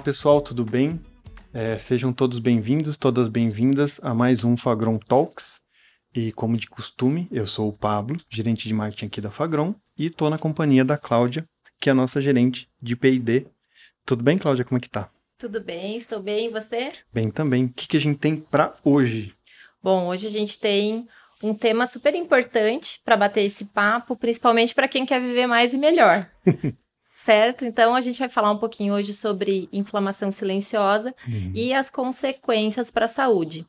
Olá pessoal, tudo bem? É, sejam todos bem-vindos, todas bem-vindas a mais um Fagron Talks. E como de costume, eu sou o Pablo, gerente de marketing aqui da Fagron, e estou na companhia da Cláudia, que é a nossa gerente de P&D. Tudo bem, Cláudia? Como é que tá? Tudo bem, estou bem. E você? Bem também. O que, que a gente tem para hoje? Bom, hoje a gente tem um tema super importante para bater esse papo, principalmente para quem quer viver mais e melhor. certo? Então a gente vai falar um pouquinho hoje sobre inflamação silenciosa uhum. e as consequências para a saúde.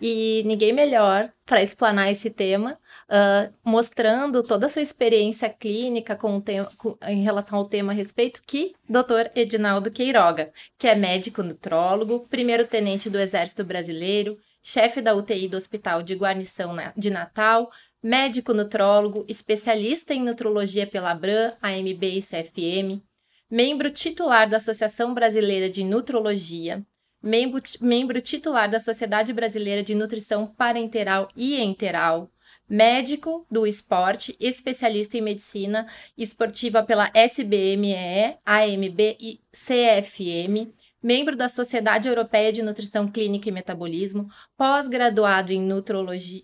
E ninguém melhor para explanar esse tema, uh, mostrando toda a sua experiência clínica com tema, com, em relação ao tema a respeito, que Dr. Edinaldo Queiroga, que é médico nutrólogo, primeiro-tenente do Exército Brasileiro, chefe da UTI do Hospital de Guarnição de Natal, médico nutrólogo, especialista em nutrologia pela Abram, AMB e CFM, membro titular da Associação Brasileira de Nutrologia, membro, membro titular da Sociedade Brasileira de Nutrição Parenteral e Enteral, médico do esporte, especialista em medicina esportiva pela SBME, AMB e CFM, membro da Sociedade Europeia de Nutrição Clínica e Metabolismo, pós-graduado em nutrologia.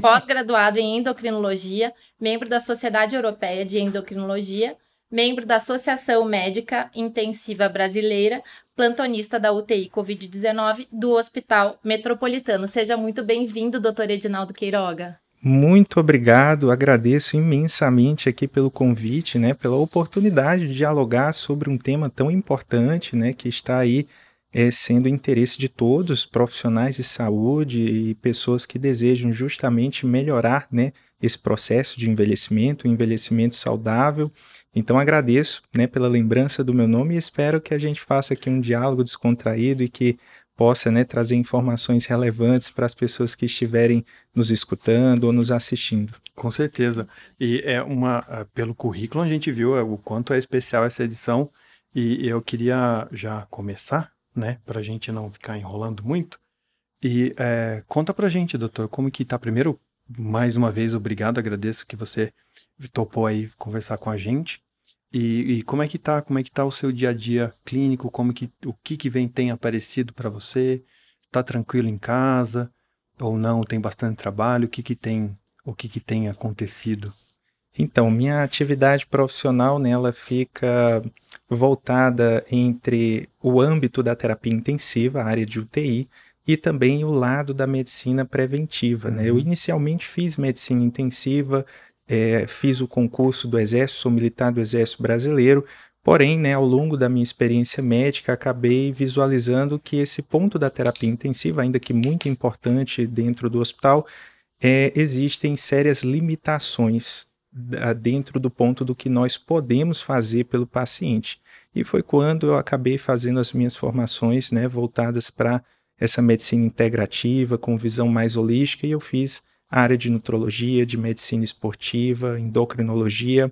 Pós-graduado em endocrinologia, membro da Sociedade Europeia de Endocrinologia, membro da Associação Médica Intensiva Brasileira, plantonista da UTI Covid-19 do Hospital Metropolitano. Seja muito bem-vindo, doutor Edinaldo Queiroga. Muito obrigado, agradeço imensamente aqui pelo convite, né, pela oportunidade de dialogar sobre um tema tão importante, né, que está aí é, sendo interesse de todos, profissionais de saúde e pessoas que desejam justamente melhorar, né, esse processo de envelhecimento, envelhecimento saudável. Então agradeço, né, pela lembrança do meu nome e espero que a gente faça aqui um diálogo descontraído e que possa né, trazer informações relevantes para as pessoas que estiverem nos escutando ou nos assistindo. Com certeza. E é uma, é, pelo currículo a gente viu é, o quanto é especial essa edição e eu queria já começar, né, para a gente não ficar enrolando muito. E é, conta para a gente, doutor, como que está primeiro. Mais uma vez, obrigado, agradeço que você topou aí conversar com a gente. E, e, como é que tá? Como é que tá o seu dia a dia clínico? Como que o que que vem tem aparecido para você? Tá tranquilo em casa ou não? Tem bastante trabalho? O que que tem o que que tem acontecido? Então, minha atividade profissional nela fica voltada entre o âmbito da terapia intensiva, a área de UTI, e também o lado da medicina preventiva. Uhum. Né? Eu uhum. inicialmente fiz medicina intensiva, é, fiz o concurso do Exército, sou militar do Exército Brasileiro, porém, né, ao longo da minha experiência médica, acabei visualizando que esse ponto da terapia intensiva, ainda que muito importante dentro do hospital, é, existem sérias limitações dentro do ponto do que nós podemos fazer pelo paciente. E foi quando eu acabei fazendo as minhas formações né, voltadas para essa medicina integrativa, com visão mais holística, e eu fiz a área de nutrologia, de medicina esportiva, endocrinologia.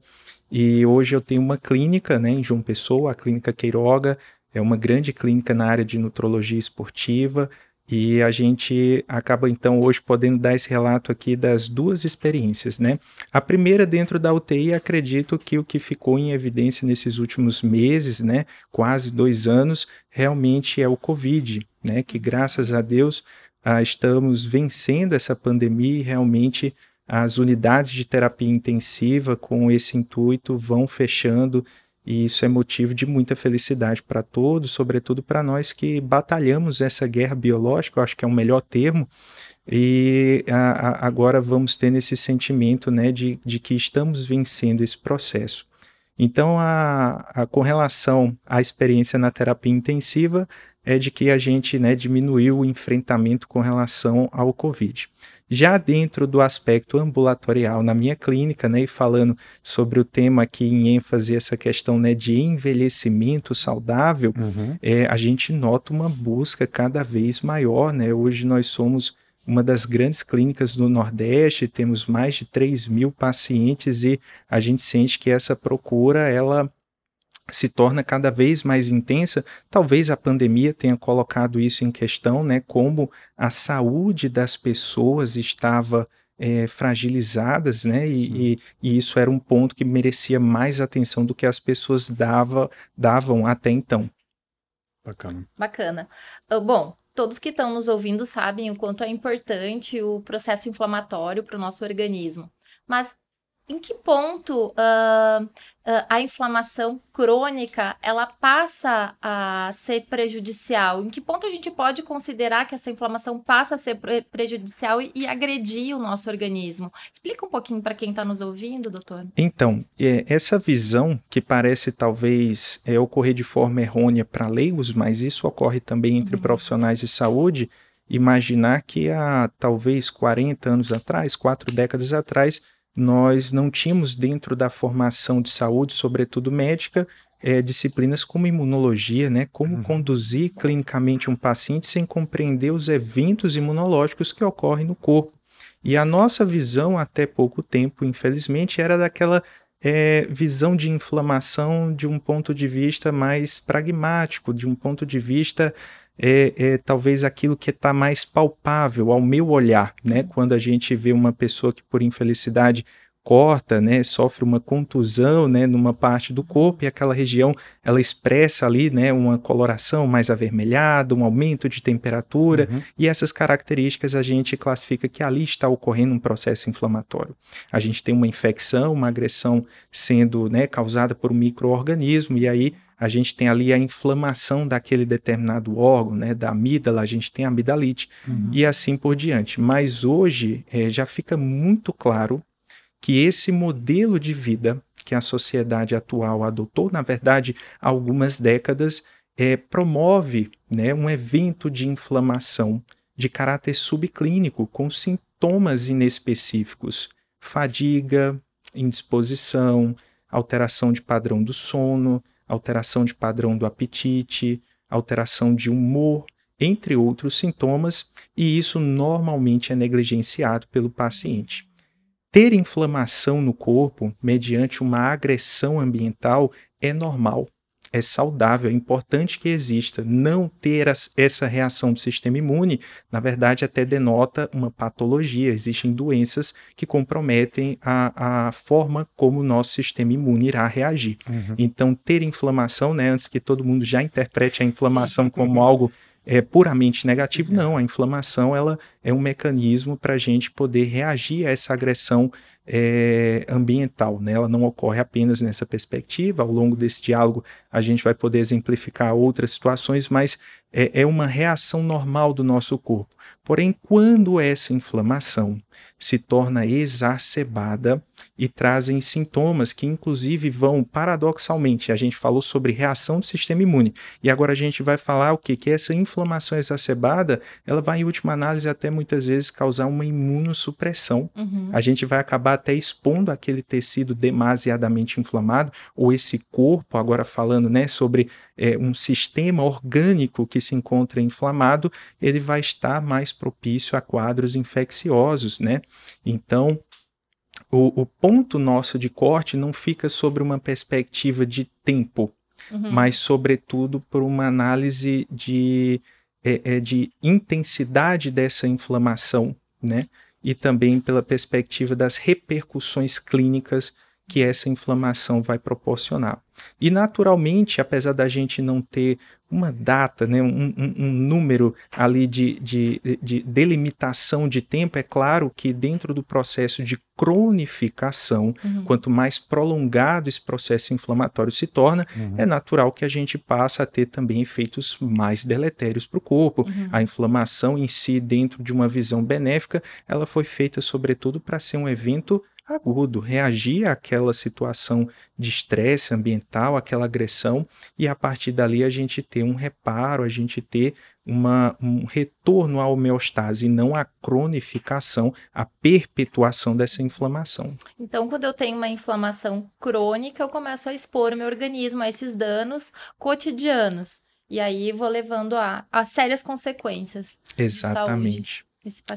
E hoje eu tenho uma clínica né, em João Pessoa, a Clínica Queiroga, é uma grande clínica na área de nutrologia esportiva. E a gente acaba então hoje podendo dar esse relato aqui das duas experiências, né? A primeira dentro da UTI, acredito que o que ficou em evidência nesses últimos meses, né, quase dois anos, realmente é o Covid, né? Que graças a Deus ah, estamos vencendo essa pandemia e realmente as unidades de terapia intensiva com esse intuito vão fechando e isso é motivo de muita felicidade para todos, sobretudo para nós que batalhamos essa guerra biológica, eu acho que é o melhor termo, e a, a, agora vamos ter esse sentimento né, de, de que estamos vencendo esse processo. Então, a, a, com relação à experiência na terapia intensiva, é de que a gente né, diminuiu o enfrentamento com relação ao Covid. Já dentro do aspecto ambulatorial na minha clínica, né, e falando sobre o tema aqui em ênfase, essa questão né, de envelhecimento saudável, uhum. é, a gente nota uma busca cada vez maior. Né? Hoje nós somos uma das grandes clínicas do Nordeste, temos mais de 3 mil pacientes e a gente sente que essa procura ela se torna cada vez mais intensa. Talvez a pandemia tenha colocado isso em questão, né? Como a saúde das pessoas estava é, fragilizadas, né? E, e, e, isso era um ponto que merecia mais atenção do que as pessoas dava, davam até então. Bacana. Bacana. Uh, bom, todos que estão nos ouvindo sabem o quanto é importante o processo inflamatório para o nosso organismo. Mas em que ponto uh, uh, a inflamação crônica ela passa a ser prejudicial? Em que ponto a gente pode considerar que essa inflamação passa a ser pre prejudicial e, e, agredir o nosso organismo? Explica um pouquinho para quem está nos ouvindo, doutor. Então, é, essa visão que parece talvez é, ocorrer de forma errônea para leigos, mas isso ocorre também entre uhum. profissionais de saúde, imaginar que há talvez 40 anos atrás, quatro décadas atrás, nós não tínhamos dentro da formação de saúde, sobretudo médica, é, disciplinas como imunologia, né? Como uhum. conduzir clinicamente um paciente sem compreender os eventos imunológicos que ocorrem no corpo. E a nossa visão, até pouco tempo, infelizmente, era daquela é, visão de inflamação de um ponto de vista mais pragmático, de um ponto de vista é, é talvez aquilo que está mais palpável ao meu olhar, né? Quando a gente vê uma pessoa que por infelicidade corta, né, sofre uma contusão, né, numa parte do corpo e aquela região ela expressa ali, né, uma coloração mais avermelhada, um aumento de temperatura uhum. e essas características a gente classifica que ali está ocorrendo um processo inflamatório. A gente tem uma infecção, uma agressão sendo, né, causada por um microorganismo e aí a gente tem ali a inflamação daquele determinado órgão, né, da amígdala, a gente tem a amidalite uhum. e assim por diante. Mas hoje é, já fica muito claro que esse modelo de vida que a sociedade atual adotou, na verdade, há algumas décadas, é, promove né, um evento de inflamação de caráter subclínico com sintomas inespecíficos, fadiga, indisposição, alteração de padrão do sono, alteração de padrão do apetite, alteração de humor, entre outros sintomas, e isso normalmente é negligenciado pelo paciente. Ter inflamação no corpo mediante uma agressão ambiental é normal, é saudável, é importante que exista. Não ter as, essa reação do sistema imune, na verdade, até denota uma patologia. Existem doenças que comprometem a, a forma como o nosso sistema imune irá reagir. Uhum. Então, ter inflamação, né, antes que todo mundo já interprete a inflamação Sim. como algo é puramente negativo, não. A inflamação ela é um mecanismo para a gente poder reagir a essa agressão é, ambiental. Né? Ela não ocorre apenas nessa perspectiva. Ao longo desse diálogo, a gente vai poder exemplificar outras situações, mas é, é uma reação normal do nosso corpo. Porém, quando essa inflamação se torna exacerbada e trazem sintomas que, inclusive, vão paradoxalmente. A gente falou sobre reação do sistema imune e agora a gente vai falar o que? Que essa inflamação exacerbada ela vai, em última análise, até muitas vezes causar uma imunossupressão. Uhum. A gente vai acabar até expondo aquele tecido demasiadamente inflamado ou esse corpo, agora falando né, sobre é, um sistema orgânico que se encontra inflamado, ele vai estar mais propício a quadros infecciosos, né? Então, o, o ponto nosso de corte não fica sobre uma perspectiva de tempo, uhum. mas, sobretudo, por uma análise de, é, é, de intensidade dessa inflamação, né? E também pela perspectiva das repercussões clínicas que essa inflamação vai proporcionar. E naturalmente, apesar da gente não ter uma data, né, um, um, um número ali de, de, de, delimitação de tempo, é claro que dentro do processo de cronificação, uhum. quanto mais prolongado esse processo inflamatório se torna, uhum. é natural que a gente passe a ter também efeitos mais deletérios para o corpo. Uhum. A inflamação em si, dentro de uma visão benéfica, ela foi feita sobretudo para ser um evento agudo, reagir àquela situação de estresse ambiental, aquela agressão, e a partir dali a gente ter um reparo, a gente ter uma, um retorno à homeostase, não a cronificação, a perpetuação dessa inflamação. Então, quando eu tenho uma inflamação crônica, eu começo a expor o meu organismo a esses danos cotidianos. E aí vou levando a, a sérias consequências. Exatamente.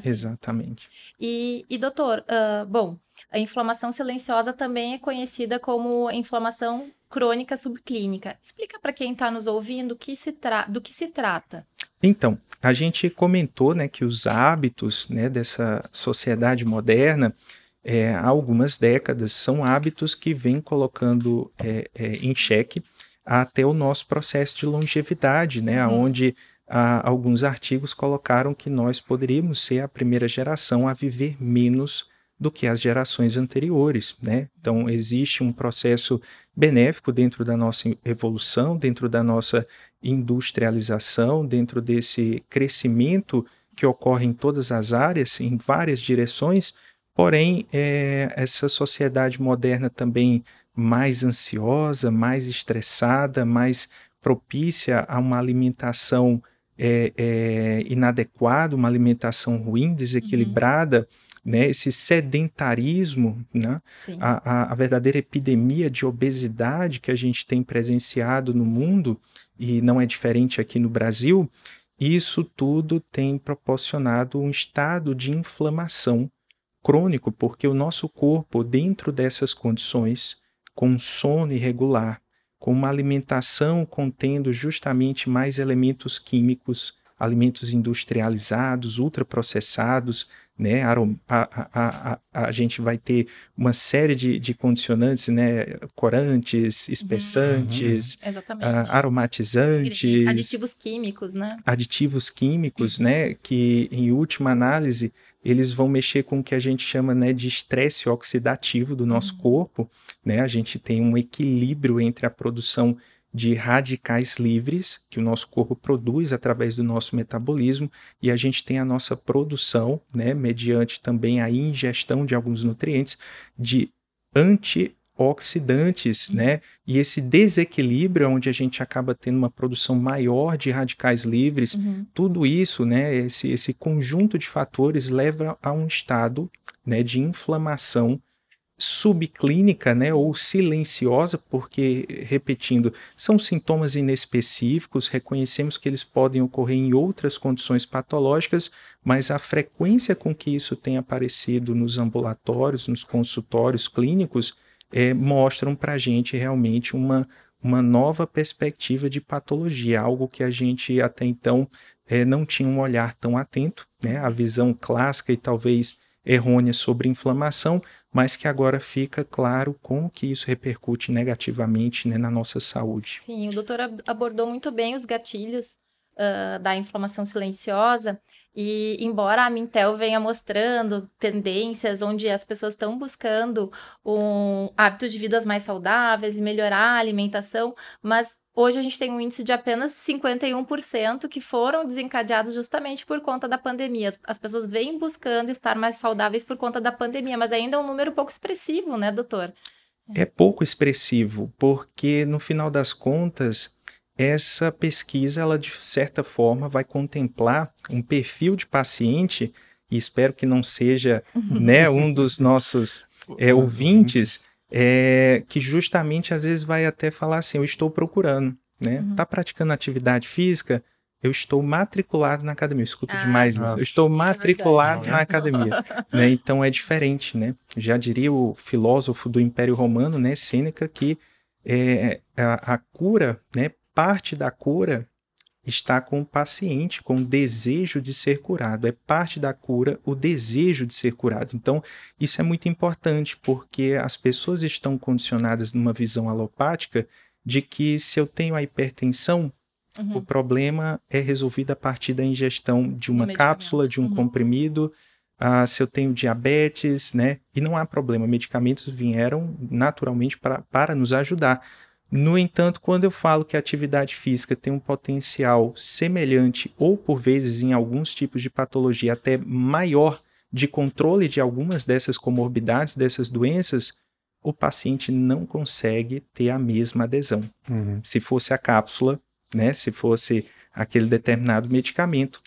Exatamente. E, e doutor, uh, bom, a inflamação silenciosa também é conhecida como inflamação crônica subclínica. Explica para quem está nos ouvindo que se do que se trata. Então, a gente comentou né, que os hábitos né, dessa sociedade moderna, é, há algumas décadas, são hábitos que vêm colocando é, é, em xeque até o nosso processo de longevidade, né, uhum. onde ah, alguns artigos colocaram que nós poderíamos ser a primeira geração a viver menos do que as gerações anteriores, né? Então existe um processo benéfico dentro da nossa evolução, dentro da nossa industrialização, dentro desse crescimento que ocorre em todas as áreas, em várias direções. Porém, é, essa sociedade moderna também mais ansiosa, mais estressada, mais propícia a uma alimentação é, é, inadequada, uma alimentação ruim, desequilibrada. Uhum né, esse sedentarismo, né, a, a, a, verdadeira epidemia de obesidade que a gente tem presenciado no mundo, e não é diferente aqui no Brasil, isso tudo tem proporcionado um estado de inflamação crônico, porque o nosso corpo, dentro dessas condições, com sono irregular, com uma alimentação contendo justamente mais elementos químicos, alimentos industrializados, ultraprocessados, né? A, a, a, a, gente vai ter uma série de, de condicionantes, né? Corantes, espessantes, uhum. aromatizantes. Aditivos químicos, né? Aditivos químicos, uhum. né? Que, em última análise, eles vão mexer com o que a gente chama né, de estresse oxidativo do nosso uhum. corpo. Né? A gente tem um equilíbrio entre a produção de radicais livres que o nosso corpo produz através do nosso metabolismo e a gente tem a nossa produção, né, mediante também a ingestão de alguns nutrientes de antioxidantes, uhum. né? E esse desequilíbrio onde a gente acaba tendo uma produção maior de radicais livres, uhum. tudo isso, né, esse esse conjunto de fatores leva a um estado, né, de inflamação subclínica, né, ou silenciosa, porque, repetindo, são sintomas inespecíficos, reconhecemos que eles podem ocorrer em outras condições patológicas, mas a frequência com que isso tem aparecido nos ambulatórios, nos consultórios clínicos, é, mostram para a gente realmente uma, uma nova perspectiva de patologia, algo que a gente até então é, não tinha um olhar tão atento, né, a visão clássica e talvez errônea sobre inflamação, mas que agora fica claro como que isso repercute negativamente né, na nossa saúde. Sim, o doutor abordou muito bem os gatilhos uh, da inflamação silenciosa, e embora a Mintel venha mostrando tendências onde as pessoas estão buscando um hábitos de vidas mais saudáveis e melhorar a alimentação, mas Hoje a gente tem um índice de apenas 51% que foram desencadeados justamente por conta da pandemia. As pessoas vêm buscando estar mais saudáveis por conta da pandemia, mas ainda é um número pouco expressivo, né, doutor? É pouco expressivo, porque no final das contas, essa pesquisa, ela de certa forma vai contemplar um perfil de paciente, e espero que não seja né, um dos nossos é, ouvintes é, que justamente às vezes vai até falar assim: eu estou procurando, né? Uhum. Tá praticando atividade física? Eu estou matriculado na academia. Eu escuto ah, demais isso. Eu estou é matriculado é na academia. né? Então é diferente, né? Já diria o filósofo do Império Romano, né, Sêneca, que é, a, a cura, né, parte da cura está com o paciente, com o desejo de ser curado. É parte da cura o desejo de ser curado. Então, isso é muito importante, porque as pessoas estão condicionadas numa visão alopática de que se eu tenho a hipertensão, uhum. o problema é resolvido a partir da ingestão de uma cápsula, de um uhum. comprimido. Ah, se eu tenho diabetes, né? E não há problema, medicamentos vieram naturalmente pra, para nos ajudar. No entanto, quando eu falo que a atividade física tem um potencial semelhante ou por vezes em alguns tipos de patologia até maior de controle de algumas dessas comorbidades, dessas doenças, o paciente não consegue ter a mesma adesão. Uhum. Se fosse a cápsula, né, se fosse aquele determinado medicamento,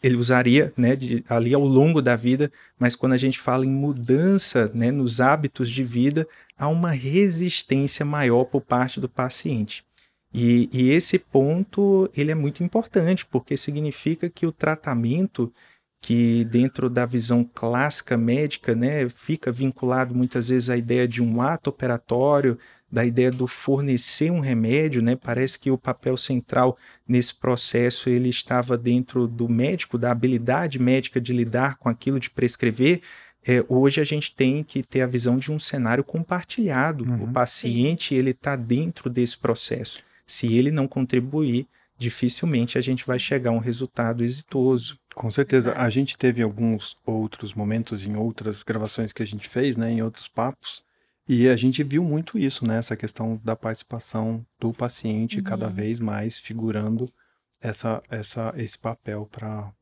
ele usaria né, de, ali ao longo da vida, mas quando a gente fala em mudança né, nos hábitos de vida, há uma resistência maior por parte do paciente. E, e, esse ponto ele é muito importante, porque significa que o tratamento que dentro da visão clássica médica né, fica vinculado muitas vezes à ideia de um ato operatório, da ideia do fornecer um remédio, né? Parece que o papel central nesse processo ele estava dentro do médico, da habilidade médica de lidar com aquilo, de prescrever. É, hoje a gente tem que ter a visão de um cenário compartilhado. Uhum, o paciente sim. ele está dentro desse processo. Se ele não contribuir, dificilmente a gente vai chegar a um resultado exitoso. Com certeza. A gente teve alguns outros momentos em outras gravações que a gente fez, né, em outros papos, e a gente viu muito isso, né, essa questão da participação do paciente uhum. cada vez mais figurando essa, essa, esse papel para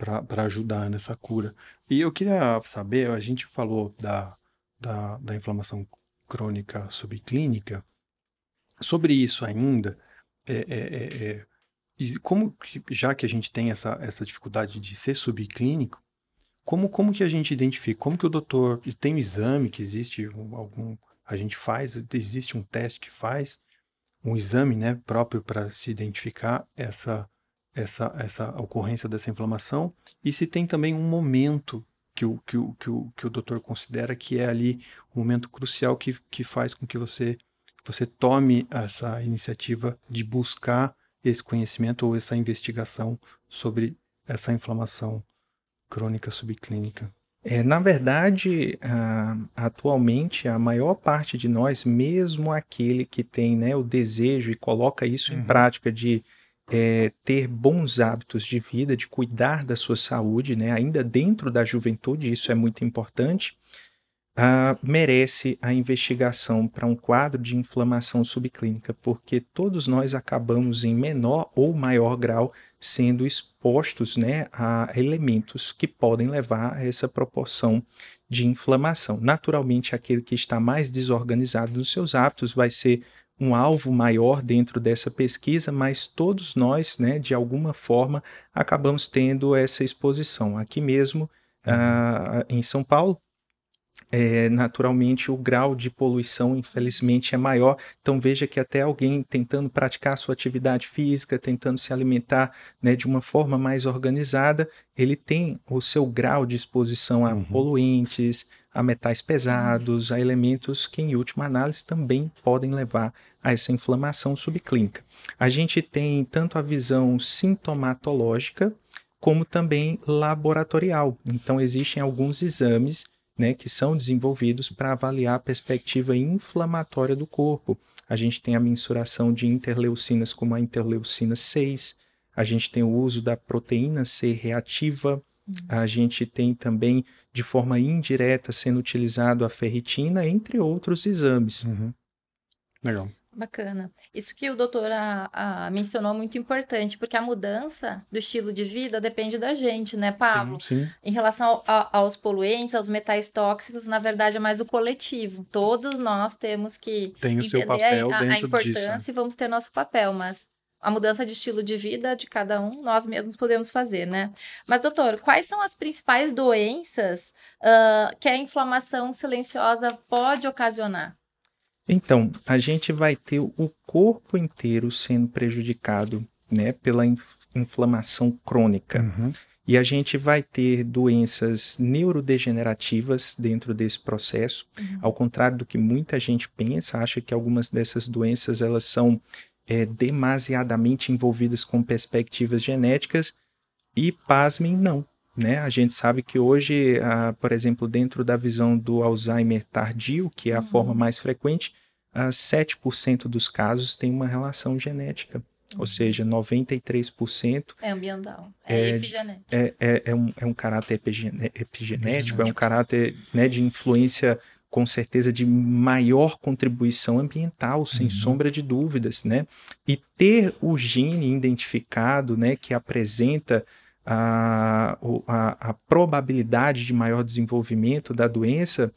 para ajudar nessa cura. E eu queria saber, a gente falou da, da, da inflamação crônica subclínica, sobre isso ainda, é, é, é, é como que, já que a gente tem essa, essa dificuldade de ser subclínico, como, como que a gente identifica? Como que o doutor. Tem um exame que existe, algum. A gente faz, existe um teste que faz, um exame né, próprio para se identificar essa, essa, essa ocorrência dessa inflamação, e se tem também um momento que o, que o, que o, que o doutor considera que é ali um momento crucial que, que faz com que você, você tome essa iniciativa de buscar esse conhecimento ou essa investigação sobre essa inflamação crônica subclínica? É, na verdade, atualmente, a maior parte de nós, mesmo aquele que tem né, o desejo e coloca isso uhum. em prática de é, ter bons hábitos de vida, de cuidar da sua saúde, né, ainda dentro da juventude, isso é muito importante, uh, merece a investigação para um quadro de inflamação subclínica, porque todos nós acabamos em menor ou maior grau sendo expostos né, a elementos que podem levar a essa proporção de inflamação. Naturalmente, aquele que está mais desorganizado nos seus hábitos vai ser um alvo maior dentro dessa pesquisa, mas todos nós, né, de alguma forma, acabamos tendo essa exposição. Aqui mesmo, uh, em São Paulo, é, naturalmente o grau de poluição, infelizmente, é maior. Então veja que até alguém tentando praticar sua atividade física, tentando se alimentar né, de uma forma mais organizada, ele tem o seu grau de exposição a uhum. poluentes, a metais pesados, a elementos que, em última análise, também podem levar a essa inflamação subclínica. A gente tem tanto a visão sintomatológica como também laboratorial. Então, existem alguns exames né, que são desenvolvidos para avaliar a perspectiva inflamatória do corpo. A gente tem a mensuração de interleucinas como a interleucina 6, a gente tem o uso da proteína C reativa, uhum. a gente tem também, de forma indireta, sendo utilizado a ferritina, entre outros exames. Uhum. Legal. Bacana. Isso que o doutor a, a, mencionou é muito importante, porque a mudança do estilo de vida depende da gente, né, Pablo? Sim, sim. Em relação a, aos poluentes, aos metais tóxicos, na verdade é mais o coletivo. Todos nós temos que Tem o seu papel a, dentro a importância disso, e vamos ter nosso papel, mas a mudança de estilo de vida de cada um, nós mesmos podemos fazer, né? Mas, doutor, quais são as principais doenças uh, que a inflamação silenciosa pode ocasionar? Então, a gente vai ter o corpo inteiro sendo prejudicado né, pela inflamação crônica. Uhum. E a gente vai ter doenças neurodegenerativas dentro desse processo. Uhum. Ao contrário do que muita gente pensa, acha que algumas dessas doenças elas são é, demasiadamente envolvidas com perspectivas genéticas. E pasmem, não. Né? A gente sabe que hoje, ah, por exemplo, dentro da visão do Alzheimer tardio, que é a uhum. forma mais frequente, ah, 7% dos casos tem uma relação genética. Uhum. Ou seja, 93%. É ambiental. É, é epigenético. É, é, é, um, é um caráter epigenético, epigenético, é um caráter né, de influência com certeza de maior contribuição ambiental, sem uhum. sombra de dúvidas, né? E ter o gene identificado, né, que apresenta a, a, a probabilidade de maior desenvolvimento da doença,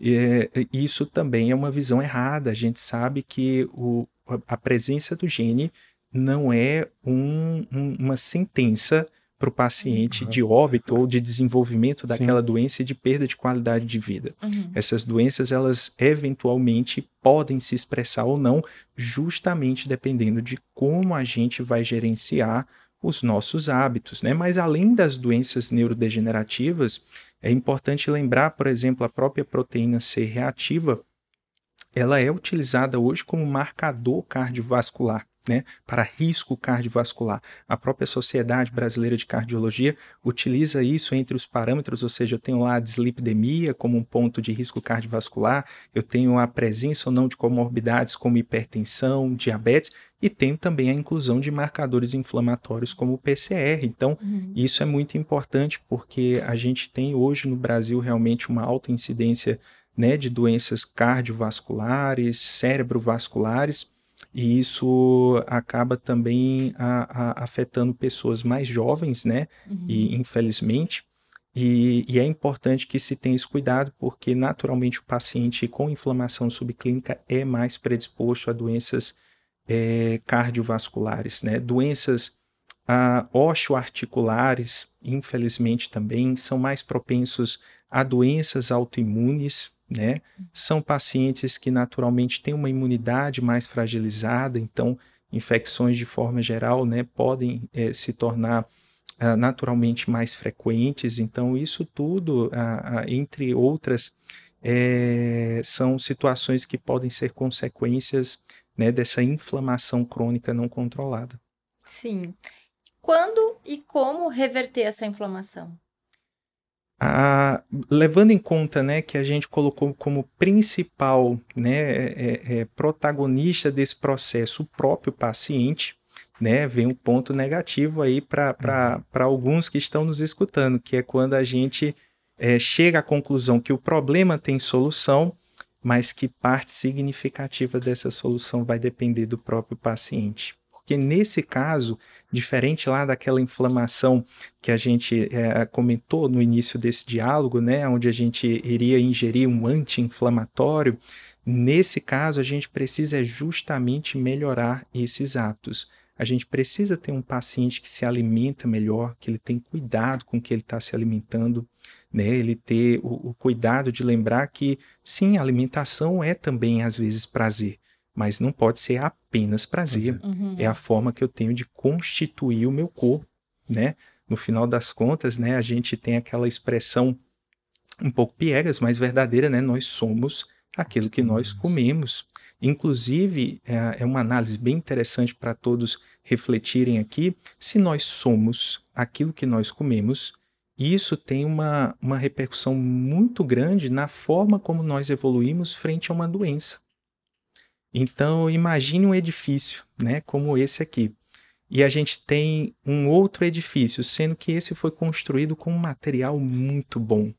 é, isso também é uma visão errada. A gente sabe que o, a presença do gene não é um, um, uma sentença para o paciente uhum. de óbito ou de desenvolvimento daquela Sim. doença e de perda de qualidade de vida. Uhum. Essas doenças, elas eventualmente podem se expressar ou não, justamente dependendo de como a gente vai gerenciar os nossos hábitos, né? Mas além das doenças neurodegenerativas, é importante lembrar, por exemplo, a própria proteína C reativa, ela é utilizada hoje como marcador cardiovascular né, para risco cardiovascular. A própria Sociedade Brasileira de Cardiologia utiliza isso entre os parâmetros, ou seja, eu tenho lá a dislipidemia como um ponto de risco cardiovascular, eu tenho a presença ou não de comorbidades como hipertensão, diabetes, e tenho também a inclusão de marcadores inflamatórios como o PCR. Então, uhum. isso é muito importante porque a gente tem hoje no Brasil realmente uma alta incidência né, de doenças cardiovasculares, cerebrovasculares, e isso acaba também a, a, afetando pessoas mais jovens, né? Uhum. E infelizmente. E, e, é importante que se tenha esse cuidado, porque naturalmente o paciente com inflamação subclínica é mais predisposto a doenças é, cardiovasculares, né? Doenças ah, osteoarticulares, infelizmente também, são mais propensos a doenças autoimunes, né? São pacientes que naturalmente têm uma imunidade mais fragilizada, então infecções de forma geral, né, podem é, se tornar uh, naturalmente mais frequentes. Então isso tudo, uh, uh, entre outras, é, são situações que podem ser consequências né, dessa inflamação crônica não controlada. Sim. Quando e como reverter essa inflamação? A, levando em conta né, que a gente colocou como principal né, é, é, é protagonista desse processo o próprio paciente, né, vem um ponto negativo aí para uhum. alguns que estão nos escutando, que é quando a gente é, chega à conclusão que o problema tem solução, mas que parte significativa dessa solução vai depender do próprio paciente. Porque nesse caso, diferente lá daquela inflamação que a gente é, comentou no início desse diálogo, né, onde a gente iria ingerir um anti-inflamatório, nesse caso a gente precisa justamente melhorar esses atos. A gente precisa ter um paciente que se alimenta melhor, que ele tem cuidado com o que ele está se alimentando, né? Ele ter o, o, cuidado de lembrar que sim, alimentação é também às vezes prazer, mas não pode ser apenas prazer. Uhum. É a forma que eu tenho de constituir o meu corpo, né? No final das contas, né, a gente tem aquela expressão um pouco piegas, mas verdadeira, né? Nós somos aquilo que nós comemos. Inclusive, é, é uma análise bem interessante para todos refletirem aqui. Se nós somos aquilo que nós comemos, isso tem uma, uma repercussão muito grande na forma como nós evoluímos frente a uma doença. Então, imagine um edifício, né, como esse aqui. E a gente tem um outro edifício, sendo que esse foi construído com um material muito bom.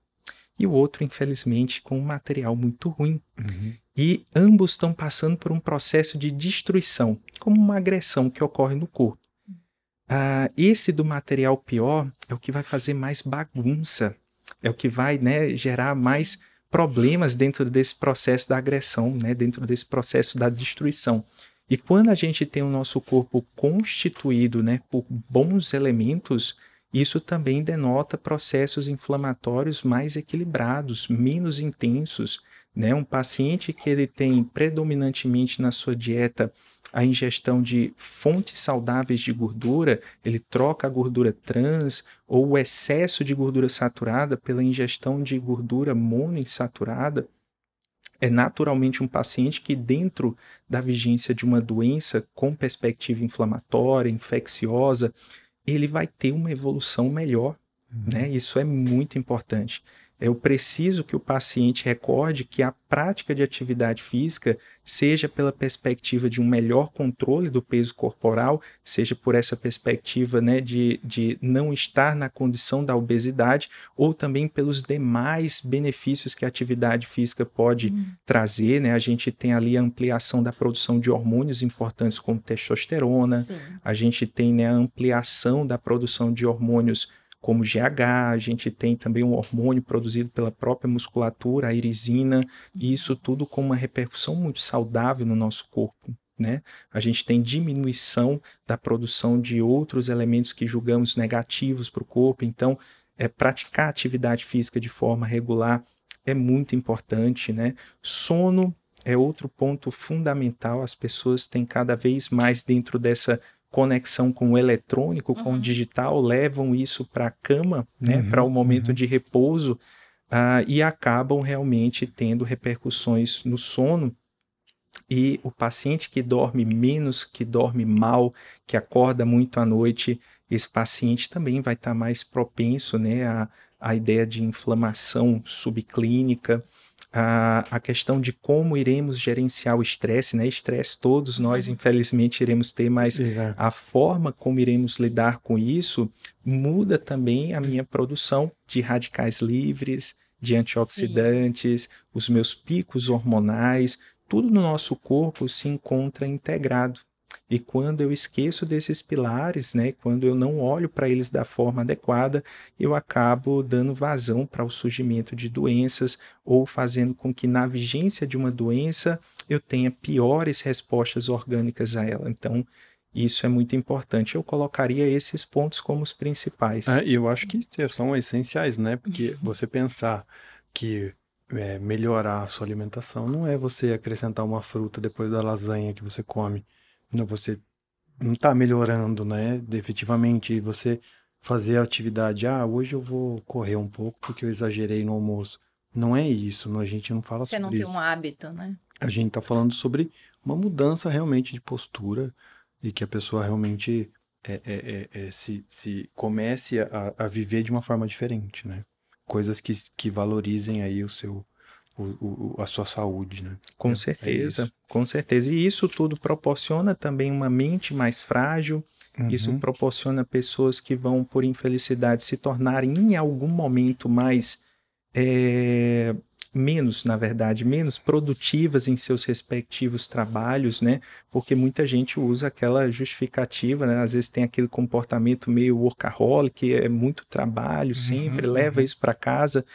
E o outro, infelizmente, com um material muito ruim. Uhum. E ambos estão passando por um processo de destruição, como uma agressão que ocorre no corpo. Ah, esse do material pior é o que vai fazer mais bagunça, é o que vai né, gerar mais problemas dentro desse processo da agressão, né, dentro desse processo da destruição. E quando a gente tem o nosso corpo constituído né, por bons elementos, isso também denota processos inflamatórios mais equilibrados, menos intensos. Né? Um paciente que ele tem predominantemente na sua dieta a ingestão de fontes saudáveis de gordura, ele troca a gordura trans ou o excesso de gordura saturada pela ingestão de gordura monoinsaturada, é naturalmente um paciente que, dentro da vigência de uma doença com perspectiva inflamatória, infecciosa, ele vai ter uma evolução melhor. Uhum. Né? Isso é muito importante. Eu preciso que o paciente recorde que a prática de atividade física, seja pela perspectiva de um melhor controle do peso corporal, seja por essa perspectiva né, de, de não estar na condição da obesidade, ou também pelos demais benefícios que a atividade física pode uhum. trazer. Né? A gente tem ali a ampliação da produção de hormônios importantes como testosterona, Sim. a gente tem né, a ampliação da produção de hormônios como GH, a gente tem também um hormônio produzido pela própria musculatura, a irisina, e isso tudo com uma repercussão muito saudável no nosso corpo. Né? A gente tem diminuição da produção de outros elementos que julgamos negativos para o corpo, então é, praticar atividade física de forma regular é muito importante. Né? Sono é outro ponto fundamental, as pessoas têm cada vez mais dentro dessa conexão com o eletrônico, uhum. com o uhum. digital, levam isso para a cama, né, uhum. para o momento uhum. de repouso, uh, e acabam realmente tendo repercussões no sono. E o paciente que dorme menos, que dorme mal, que acorda muito à noite, esse paciente também vai estar tá mais propenso né, à, à ideia de inflamação subclínica, a, a questão de como iremos gerenciar o estresse, né? Estresse todos nós, uhum. infelizmente, iremos ter, mas a forma como iremos lidar com isso muda também a minha produção de radicais livres, de antioxidantes, Sim. os meus picos hormonais, tudo no nosso corpo se encontra integrado. E quando eu esqueço desses pilares, né, quando eu não olho para eles da forma adequada, eu acabo dando vazão para o surgimento de doenças ou fazendo com que na vigência de uma doença eu tenha piores respostas orgânicas a ela. Então, isso é muito importante. Eu colocaria esses pontos como os principais. É, eu acho que são essenciais, né? Porque você pensar que é, melhorar a sua alimentação não é você acrescentar uma fruta depois da lasanha que você come você não está melhorando, né, efetivamente, e você fazer a atividade, ah, hoje eu vou correr um pouco porque eu exagerei no almoço. Não é isso, a gente não fala você sobre isso. Você não tem um hábito, né? A gente está falando sobre uma mudança realmente de postura e que a pessoa realmente é, é, é, é se, se comece a, a viver de uma forma diferente, né? Coisas que, que valorizem aí o seu, o, o, a sua saúde, né? Com é, é certeza, é com certeza. E isso tudo proporciona também uma mente mais frágil. Uhum. Isso proporciona pessoas que vão, por infelicidade, se tornarem em algum momento mais é, menos, na verdade, menos produtivas em seus respectivos trabalhos, né? Porque muita gente usa aquela justificativa, né? Às vezes tem aquele comportamento meio workaholic, é muito trabalho, sempre uhum, leva uhum. isso para casa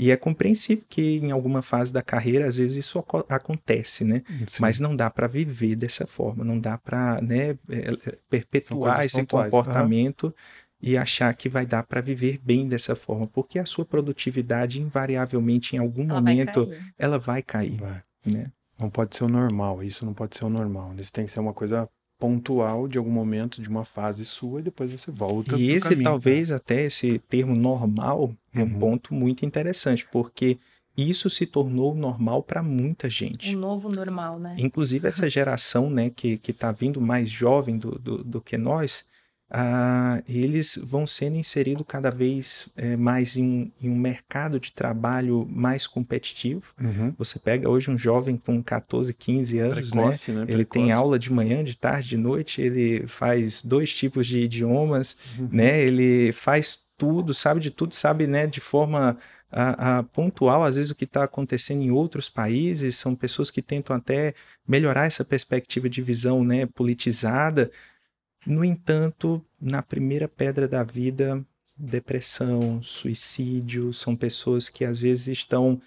e é compreensível que em alguma fase da carreira, às vezes, isso acontece, né? Sim. Mas não dá para viver dessa forma, não dá para né, é, é, perpetuar esse pontuais. comportamento uhum. e achar que vai dar para viver bem dessa forma, porque a sua produtividade, invariavelmente, em algum ela momento, vai ela vai cair. Vai. Né? Não pode ser o normal, isso não pode ser o normal. Isso tem que ser uma coisa pontual de algum momento de uma fase sua e depois você volta. E esse caminho, talvez até esse termo normal é um uhum. ponto muito interessante, porque isso se tornou normal para muita gente. Um novo normal, né? Inclusive essa geração, né, que que está vindo mais jovem do, do, do que nós, ah, eles vão sendo inseridos cada vez é, mais em, em, um mercado de trabalho mais competitivo. Uhum. Você pega hoje um jovem com 14, 15 anos, né? Precoce, né? né? Ele tem aula de manhã, de tarde, de noite, ele faz dois tipos de idiomas, uhum. né? Ele faz tudo, sabe de tudo, sabe, né, de forma a, a, pontual, às vezes, o que está acontecendo em outros países, são pessoas que tentam até melhorar essa perspectiva de visão né, politizada, no entanto, na primeira pedra da vida, depressão, suicídio, são pessoas que às vezes estão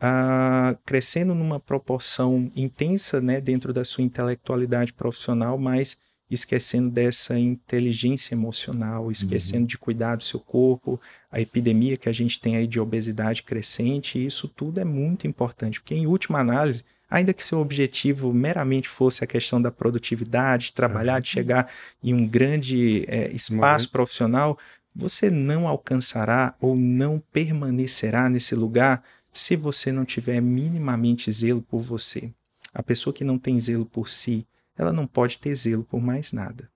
ah, crescendo numa proporção intensa né, dentro da sua intelectualidade profissional, mas esquecendo dessa inteligência emocional, esquecendo uhum. de cuidar do seu corpo, a epidemia que a gente tem aí de obesidade crescente, isso tudo é muito importante, porque em última análise, ainda que seu objetivo meramente fosse a questão da produtividade, trabalhar, uhum. de chegar em um grande é, espaço uhum. profissional, você não alcançará ou não permanecerá nesse lugar se você não tiver minimamente zelo por você. A pessoa que não tem zelo por si, ela não pode ter zelo por mais nada.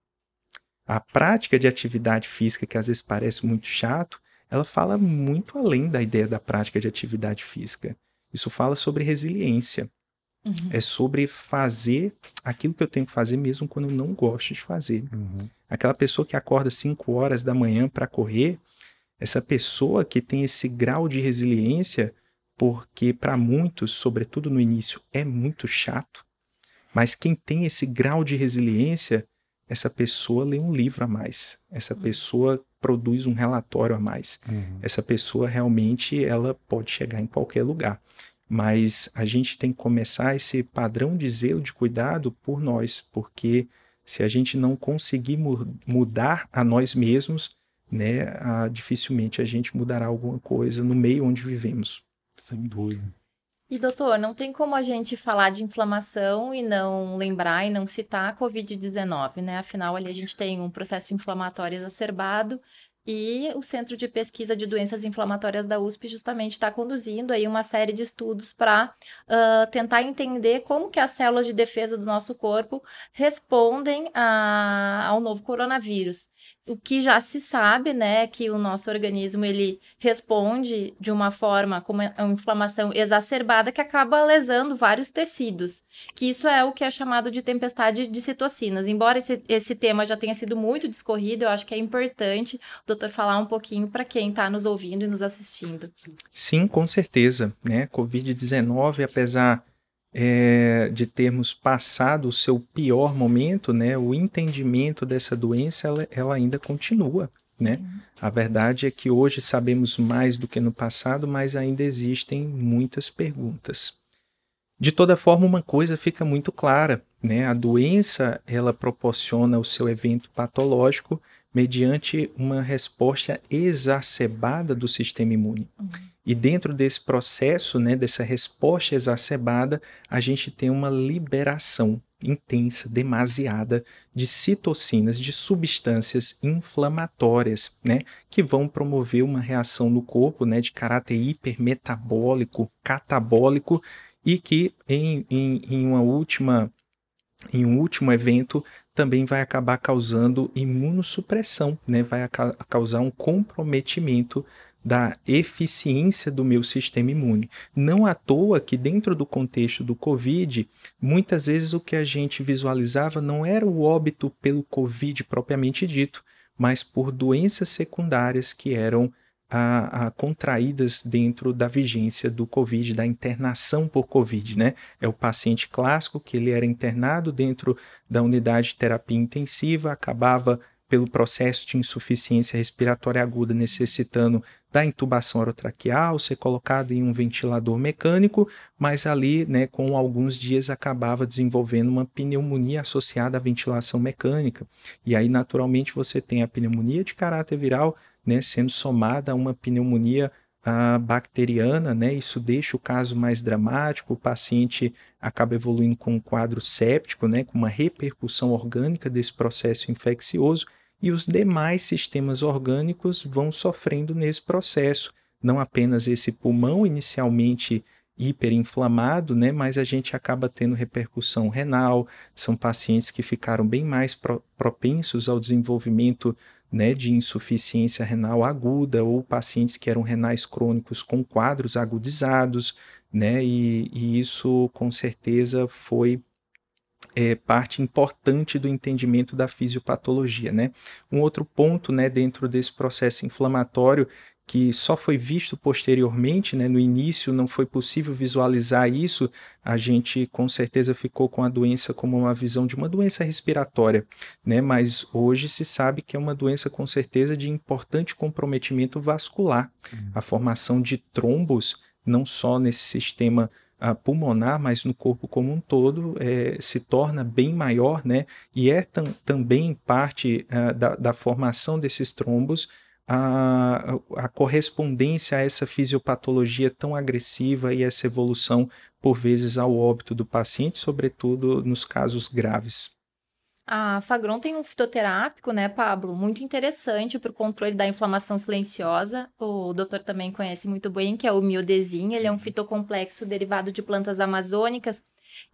A prática de atividade física, que às vezes parece muito chato, ela fala muito além da ideia da prática de atividade física. Isso fala sobre resiliência. Uhum. É sobre fazer aquilo que eu tenho que fazer mesmo quando eu não gosto de fazer. Uhum. Aquela pessoa que acorda 5 horas da manhã para correr, essa pessoa que tem esse grau de resiliência, porque para muitos, sobretudo no início, é muito chato, mas quem tem esse grau de resiliência, essa pessoa lê um livro a mais, essa uhum. pessoa produz um relatório a mais, uhum. essa pessoa realmente ela pode chegar em qualquer lugar mas a gente tem que começar esse padrão de zelo, de cuidado por nós, porque se a gente não conseguir mu mudar a nós mesmos, né, a, dificilmente a gente mudará alguma coisa no meio onde vivemos. Sem dúvida. E doutor, não tem como a gente falar de inflamação e não lembrar e não citar a Covid-19, né? Afinal, ali a gente tem um processo inflamatório exacerbado E o Centro de Pesquisa de Doenças Inflamatórias da USP justamente está conduzindo aí uma série de estudos para uh, tentar entender como que as células de defesa do nosso corpo respondem a, ao novo coronavírus o que já se sabe, né, que o nosso organismo ele responde de uma forma com uma inflamação exacerbada que acaba lesando vários tecidos. Que isso é o que é chamado de tempestade de citocinas. Embora esse, esse tema já tenha sido muito discorrido, eu acho que é importante o doutor falar um pouquinho para quem está nos ouvindo e nos assistindo. Sim, com certeza, né? Covid-19, apesar é, de termos passado o seu pior momento, né, o entendimento dessa doença ela, ela ainda continua. Né? Uhum. A verdade é que hoje sabemos mais do que no passado, mas ainda existem muitas perguntas. De toda forma, uma coisa fica muito clara, né? A doença ela proporciona o seu evento patológico mediante uma resposta exacerbada do sistema imune. Uhum. E dentro desse processo, né, dessa resposta exacerbada, a gente tem uma liberação intensa, demasiada de citocinas, de substâncias inflamatórias, né, que vão promover uma reação no corpo, né, de caráter hipermetabólico, catabólico e que em, em, em uma última em um último evento também vai acabar causando imunossupressão, né? vai causar um comprometimento da eficiência do meu sistema imune. Não à toa que dentro do contexto do COVID, muitas vezes o que a gente visualizava não era o óbito pelo COVID propriamente dito, mas por doenças secundárias que eram a, a, contraídas dentro da vigência do Covid, da internação por Covid, né? É o paciente clássico que ele era internado dentro da unidade de terapia intensiva, acabava pelo processo de insuficiência respiratória aguda necessitando da intubação orotraqueal, ser colocado em um ventilador mecânico, mas ali, né, com alguns dias acabava desenvolvendo uma pneumonia associada à ventilação mecânica. E aí, naturalmente, você tem a pneumonia de caráter viral, né, sendo somada a uma pneumonia uh, bacteriana, né, isso deixa o caso mais dramático, o paciente acaba evoluindo com um quadro séptico, né, com uma repercussão orgânica desse processo infeccioso, e os demais sistemas orgânicos vão sofrendo nesse processo. Não apenas esse pulmão inicialmente hiperinflamado, né, mas a gente acaba tendo repercussão renal, são pacientes que ficaram bem mais pro, propensos ao desenvolvimento né, de insuficiência renal aguda ou pacientes que eram renais crônicos com quadros agudizados, né, e, e isso com certeza foi é, parte importante do entendimento da fisiopatologia. Né? Um outro ponto né, dentro desse processo inflamatório que só foi visto posteriormente, né? no início não foi possível visualizar isso, a gente com certeza ficou com a doença como uma visão de uma doença respiratória, né? mas hoje se sabe que é uma doença com certeza de importante comprometimento vascular. Uhum. A formação de trombos, não só nesse sistema pulmonar, mas no corpo como um todo, é, se torna bem maior, né? E é tam, também parte uh, da, da, formação desses trombos a, a correspondência a essa fisiopatologia tão agressiva e essa evolução, por vezes, ao óbito do paciente, sobretudo nos casos graves. A Fagron tem um fitoterápico, né, Pablo, muito interessante para o controle da inflamação silenciosa. O doutor também conhece muito bem, que é o miodesin. Ele é um uhum. fitocomplexo derivado de plantas amazônicas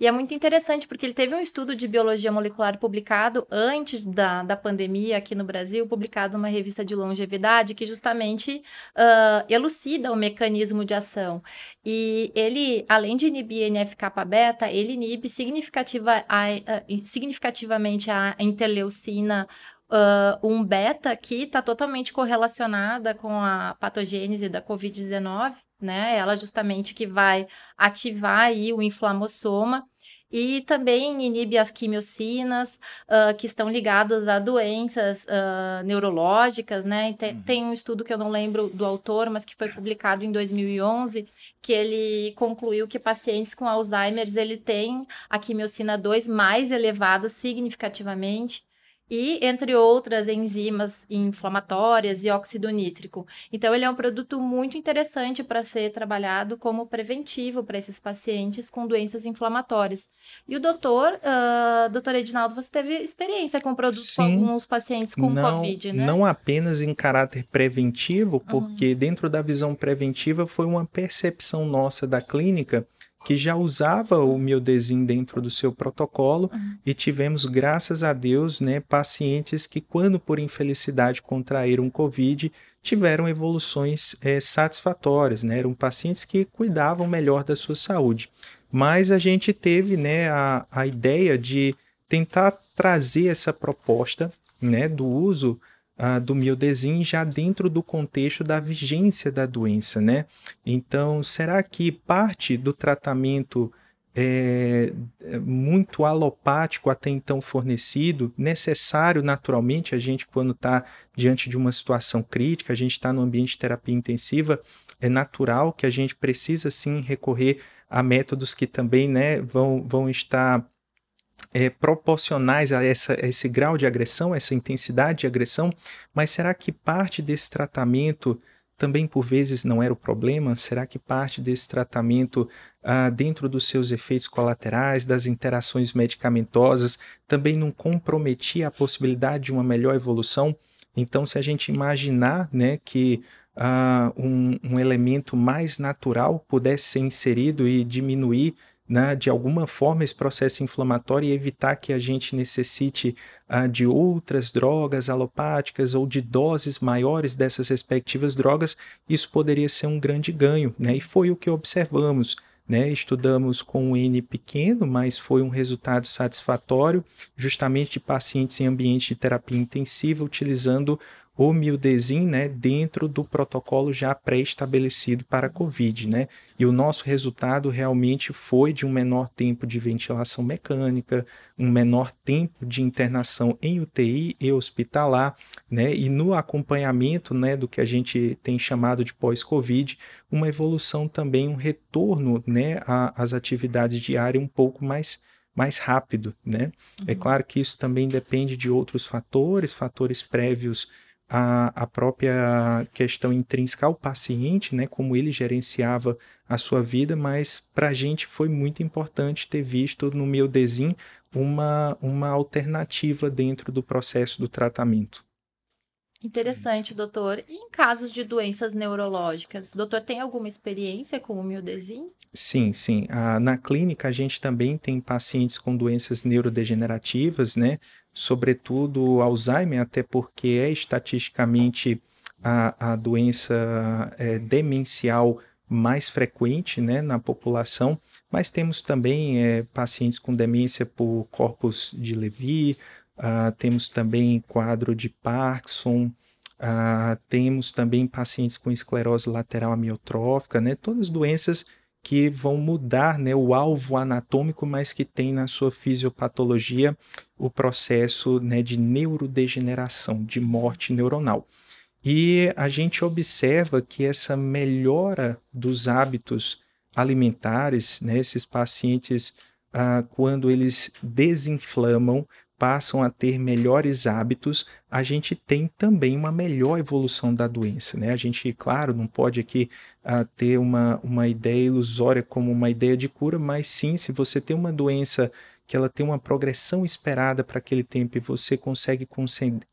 e é muito interessante porque ele teve um estudo de biologia molecular publicado antes da, da pandemia aqui no Brasil, publicado numa revista de longevidade, que justamente uh, elucida o mecanismo de ação. E ele, além de inibir NF-kappa-beta, ele inibe significativa, a, a, significativamente a interleucina uh, um beta que está totalmente correlacionada com a patogênese da Covid-19 né? Ela justamente que vai ativar aí o inflamossoma e também inibe as quimiocinas uh, que estão ligadas a doenças uh, neurológicas, né? Tem, uhum. tem, um estudo que eu não lembro do autor, mas que foi publicado em 2011, que ele concluiu que pacientes com Alzheimer ele têm a quimiocina 2 mais elevada significativamente e entre outras enzimas inflamatórias e óxido nítrico. Então ele é um produto muito interessante para ser trabalhado como preventivo para esses pacientes com doenças inflamatórias. E o doutor, uh, doutor Edinaldo, você teve experiência com produtos com alguns pacientes com não, COVID, né? Não apenas em caráter preventivo, porque uhum. dentro da visão preventiva foi uma percepção nossa da clínica que já usava o Miodesin dentro do seu protocolo uhum. e tivemos, graças a Deus, né, pacientes que, quando por infelicidade contraíram Covid, tiveram evoluções é, satisfatórias, né? Eram pacientes que cuidavam melhor da sua saúde. Mas a gente teve né, a, a ideia de tentar trazer essa proposta né, do uso uh, do Miodesin já dentro do contexto da vigência da doença, né? Então, será que parte do tratamento é, muito alopático até então fornecido, necessário naturalmente, a gente quando está diante de uma situação crítica, a gente está no ambiente de terapia intensiva, é natural que a gente precisa sim recorrer a métodos que também né, vão, vão estar é, proporcionais a, essa, a esse grau de agressão, essa intensidade de agressão, mas será que parte desse tratamento também por vezes não era o problema? Será que parte desse tratamento, ah, dentro dos seus efeitos colaterais, das interações medicamentosas, também não comprometia a possibilidade de uma melhor evolução? Então, se a gente imaginar né, que ah, um, um elemento mais natural pudesse ser inserido e diminuir né, de alguma forma esse processo inflamatório e evitar que a gente necessite uh, de outras drogas alopáticas ou de doses maiores dessas respectivas drogas, isso poderia ser um grande ganho, né? E foi o que observamos. Né, estudamos com um N pequeno, mas foi um resultado satisfatório, justamente de pacientes em ambiente de terapia intensiva, utilizando o Mildesin, né, dentro do protocolo já pré-estabelecido para a COVID, né? E o nosso resultado realmente foi de um menor tempo de ventilação mecânica, um menor tempo de internação em UTI e hospitalar, né? E no acompanhamento, né, do que a gente tem chamado de pós-COVID, uma evolução também, um retorno, né, às atividades diárias um pouco mais mais rápido, né? É uhum. É claro que isso também depende de outros fatores, fatores prévios a, a própria questão intrínseca ao paciente, né, como ele gerenciava a sua vida, mas para a gente foi muito importante ter visto no meu desenho uma, uma alternativa dentro do processo do tratamento. Interessante, doutor. E em casos de doenças neurológicas, o doutor tem alguma experiência com o Mildezin? Sim, sim. Ah, na clínica, a gente também tem pacientes com doenças neurodegenerativas, né? Sobretudo Alzheimer, até porque é estatisticamente a, a doença é, demencial mais frequente né, na população, mas temos também é, pacientes com demência por corpus de Levy, Uh, temos também quadro de Parkinson, uh, temos também pacientes com esclerose lateral amiotrófica, né? Todas doenças que vão mudar né, o alvo anatômico, mas que tem na sua fisiopatologia o processo né, de neurodegeneração, de morte neuronal. E a gente observa que essa melhora dos hábitos alimentares, né, esses pacientes, ah, quando eles desinflamam, passam a ter melhores hábitos, a gente tem também uma melhor evolução da doença. Né? A gente, claro, não pode aqui uh, ter uma, uma ideia ilusória como uma ideia de cura, mas sim, se você tem uma doença que ela tem uma progressão esperada para aquele tempo e você consegue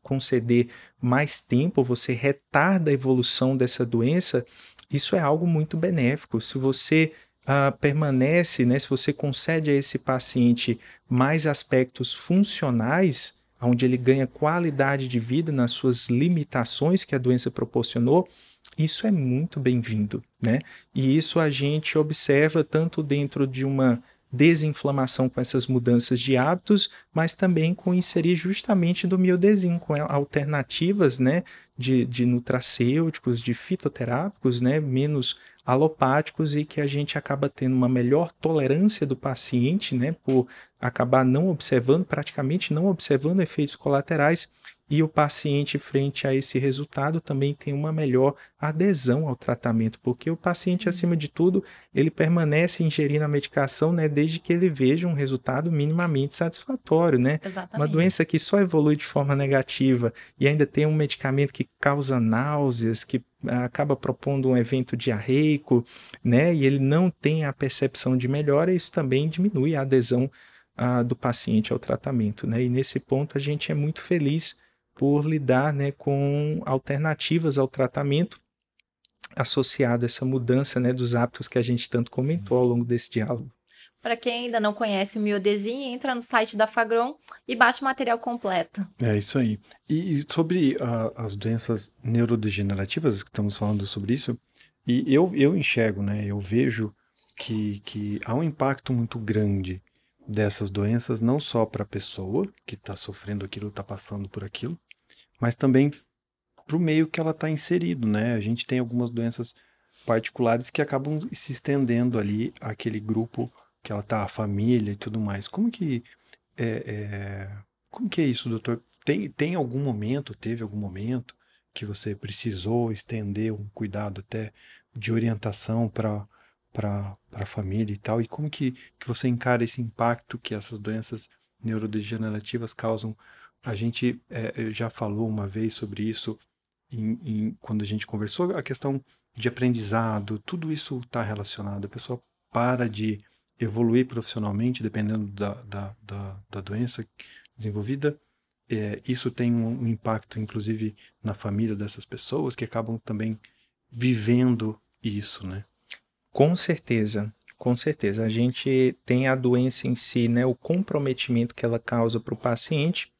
conceder mais tempo, você retarda a evolução dessa doença, isso é algo muito benéfico. Se você uh, permanece, né, se você concede a esse paciente mais aspectos funcionais, onde ele ganha qualidade de vida nas suas limitações que a doença proporcionou, isso é muito bem-vindo, né? E isso a gente observa tanto dentro de uma desinflamação com essas mudanças de hábitos, mas também com inserir justamente do miodesin, com alternativas né, de, de nutracêuticos, de fitoterápicos, né, menos alopáticos e que a gente acaba tendo uma melhor tolerância do paciente, né, por acabar não observando, praticamente não observando efeitos colaterais e o paciente, frente a esse resultado, também tem uma melhor adesão ao tratamento, porque o paciente, acima de tudo, ele permanece ingerindo a medicação né, desde que ele veja um resultado minimamente satisfatório. Né? Exatamente. Uma doença que só evolui de forma negativa e ainda tem um medicamento que causa náuseas, que ah, acaba propondo um evento diarreico, né, e ele não tem a percepção de melhora, isso também diminui a adesão ah, do paciente ao tratamento. Né? E nesse ponto a gente é muito feliz por lidar né, com alternativas ao tratamento associado a essa mudança né, dos hábitos que a gente tanto comentou ao longo desse diálogo. Para quem ainda não conhece o Miodesin, entra no site da Fagron e baixa o material completo. É isso aí. E, sobre uh, as doenças neurodegenerativas, que estamos falando sobre isso, e eu, eu enxergo, né, eu vejo que, que há um impacto muito grande dessas doenças, não só para a pessoa que está sofrendo aquilo, está passando por aquilo, mas também para o meio que ela está inserido, né? A gente tem algumas doenças particulares que acabam se estendendo ali aquele grupo que ela tá, a família e tudo mais. Como que é, é, como que é isso, doutor? Tem, tem algum momento, teve algum momento que você precisou estender um cuidado até de orientação para para a família e tal? E como que, que você encara esse impacto que essas doenças neurodegenerativas causam a gente é, já falou uma vez sobre isso em, em, quando a gente conversou, a questão de aprendizado, tudo isso está relacionado. A pessoa para de evoluir profissionalmente, dependendo da, da, da, da doença desenvolvida. É, isso tem um, um impacto, inclusive, na família dessas pessoas que acabam também vivendo isso, né? Com certeza, com certeza. A gente tem a doença em si, né, o comprometimento que ela causa para o paciente,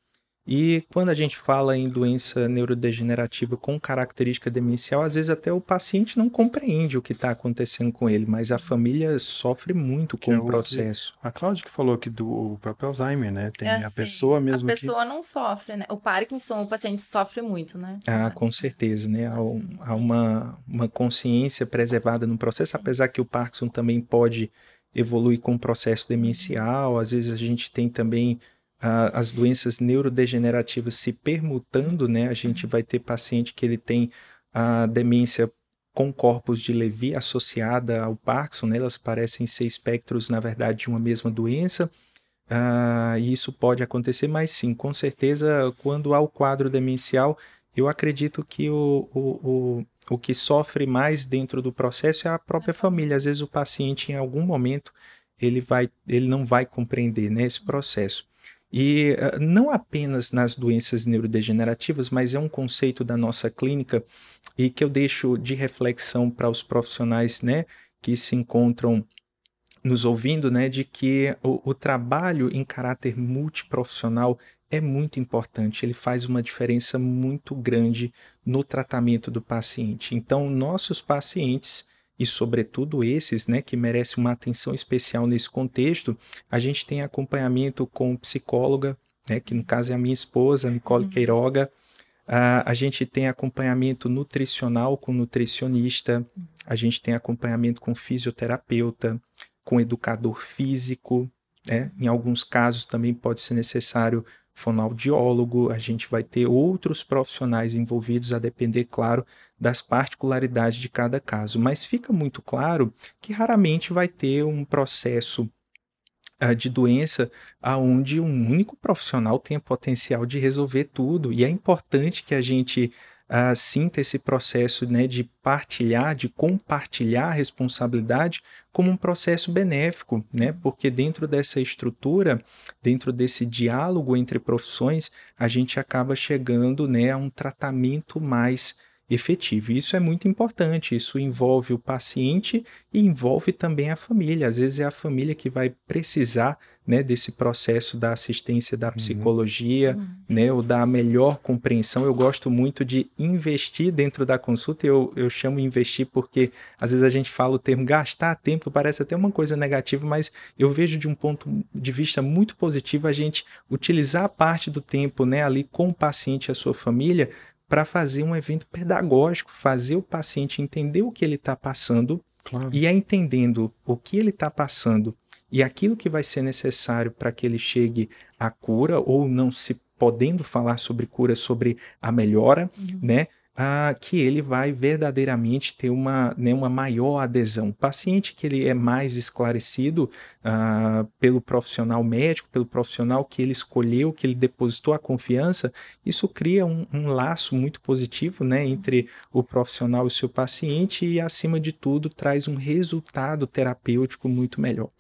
e quando a gente fala em doença neurodegenerativa com característica demencial, às vezes até o paciente não compreende o que está acontecendo com ele, mas a família sofre muito com é o, processo. a Cláudia que falou que do próprio Alzheimer, né? Tem é assim, a pessoa mesmo. A pessoa que... não sofre, né? O Parkinson, o paciente sofre muito, né? Ah, com certeza, né? Há, há uma, uma consciência preservada no processo, apesar que o Parkinson também pode evoluir com o processo demencial, às vezes a gente tem também as doenças neurodegenerativas se permutando, né? A gente vai ter paciente que ele tem a demência com corpos de Levy associada ao Parkinson, né? elas parecem ser espectros, na verdade, de uma mesma doença. Uh, e isso pode acontecer, mas sim, com certeza, quando há o quadro demencial, eu acredito que o, o, o, o que sofre mais dentro do processo é a própria família. Às vezes o paciente, em algum momento, ele, vai, ele não vai compreender né, esse processo. E uh, não apenas nas doenças neurodegenerativas, mas é um conceito da nossa clínica e que eu deixo de reflexão para os profissionais né, que se encontram nos ouvindo, né, de que o, o trabalho em caráter multiprofissional é muito importante, ele faz uma diferença muito grande no tratamento do paciente. Então, nossos pacientes e sobretudo esses, né, que merecem uma atenção especial nesse contexto, a gente tem acompanhamento com psicóloga, né, que no caso é a minha esposa, Nicole uhum. Queiroga, uh, a gente tem acompanhamento nutricional com nutricionista, a gente tem acompanhamento com fisioterapeuta, com educador físico, né, em alguns casos também pode ser necessário fonoaudiólogo, a gente vai ter outros profissionais envolvidos, a depender, claro, das particularidades de cada caso. Mas fica muito claro que raramente vai ter um processo uh, de doença aonde um único profissional tenha potencial de resolver tudo. E é importante que a gente uh, sinta esse processo né, de partilhar, de compartilhar a responsabilidade como um processo benéfico, né? Porque dentro dessa estrutura, dentro desse diálogo entre profissões, a gente acaba chegando, né, a um tratamento mais efetivo. Isso é muito importante, isso envolve o paciente e envolve também a família. Às vezes é a família que vai precisar né, desse processo da assistência da uhum. psicologia, uhum. né, ou da melhor compreensão. Eu gosto muito de investir dentro da consulta, eu, eu chamo investir porque às vezes a gente fala o termo gastar tempo, parece até uma coisa negativa, mas eu vejo de um ponto de vista muito positivo a gente utilizar parte do tempo né, ali com o paciente e a sua família para fazer um evento pedagógico, fazer o paciente entender o que ele está passando claro. e é entendendo o que ele está passando e aquilo que vai ser necessário para que ele chegue à cura ou não se podendo falar sobre cura, sobre a melhora, uhum. né? Que ele vai verdadeiramente ter uma, né, uma maior adesão. O paciente que ele é mais esclarecido ah, pelo profissional médico, pelo profissional que ele escolheu, que ele depositou a confiança, isso cria um, um laço muito positivo né, entre o profissional e o seu paciente e, acima de tudo, traz um resultado terapêutico muito melhor.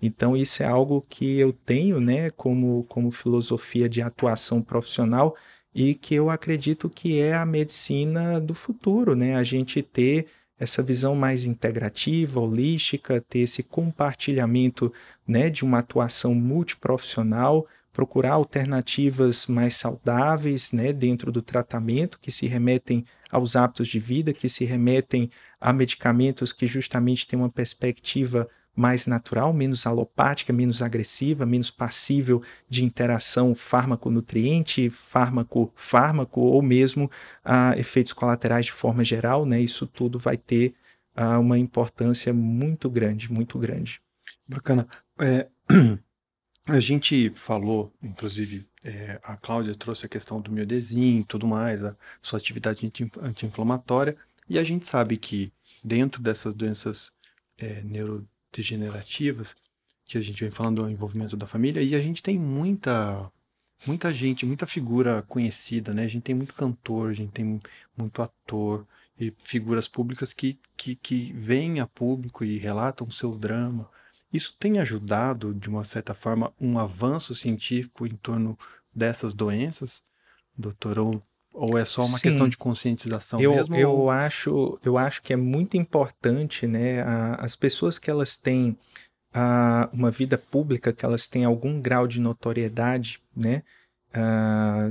Então, isso é algo que eu tenho né, como, como filosofia de atuação profissional e que eu acredito que é a medicina do futuro, né? A gente ter essa visão mais integrativa, holística, ter esse compartilhamento, né, de uma atuação multiprofissional, procurar alternativas mais saudáveis, né, dentro do tratamento que se remetem aos hábitos de vida, que se remetem a medicamentos que justamente têm uma perspectiva mais natural, menos alopática, menos agressiva, menos passível de interação fármaco-nutriente, fármaco-fármaco ou mesmo ah, efeitos colaterais de forma geral, né? Isso tudo vai ter ah, uma importância muito grande, muito grande. Bacana. É, a gente falou, inclusive, é, a Cláudia trouxe a questão do miodesim e tudo mais, a sua atividade anti-inflamatória, e a gente sabe que dentro dessas doenças é, neuro degenerativas, que a gente vem falando do envolvimento da família, e a gente tem muita muita gente, muita figura conhecida, né? A gente tem muito cantor, a gente tem muito ator e figuras públicas que, que, que vêm a público e relatam o seu drama. Isso tem ajudado, de uma certa forma, um avanço científico em torno dessas doenças, doutor? Ou, ou é só uma Sim. questão de conscientização eu, mesmo? Eu, ou... acho, eu acho que é muito importante, né? A, as pessoas que elas têm a, uma vida pública, que elas têm algum grau de notoriedade, né?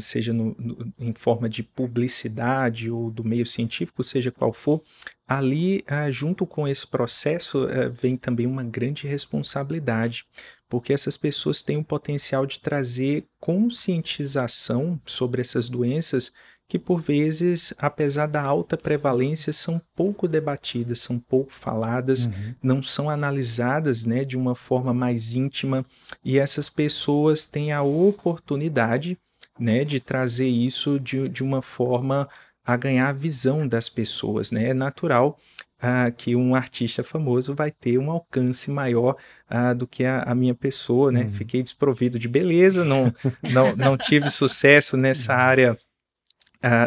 Seja no, no, em forma de publicidade ou do meio científico, seja qual for, ali, junto com esse processo, uh, vem também uma grande responsabilidade, porque essas pessoas têm o potencial de trazer conscientização sobre essas doenças que por vezes, apesar da alta prevalência, são pouco debatidas, são pouco faladas, uhum. não são analisadas né, de uma forma mais íntima, e essas pessoas têm a oportunidade né, de trazer isso de, de uma forma a ganhar a visão das pessoas. Né? É natural ah, que um artista famoso vai ter um alcance maior ah, do que a, a, minha pessoa. Né? Uhum. Fiquei desprovido de beleza, não, não, não tive sucesso nessa uhum.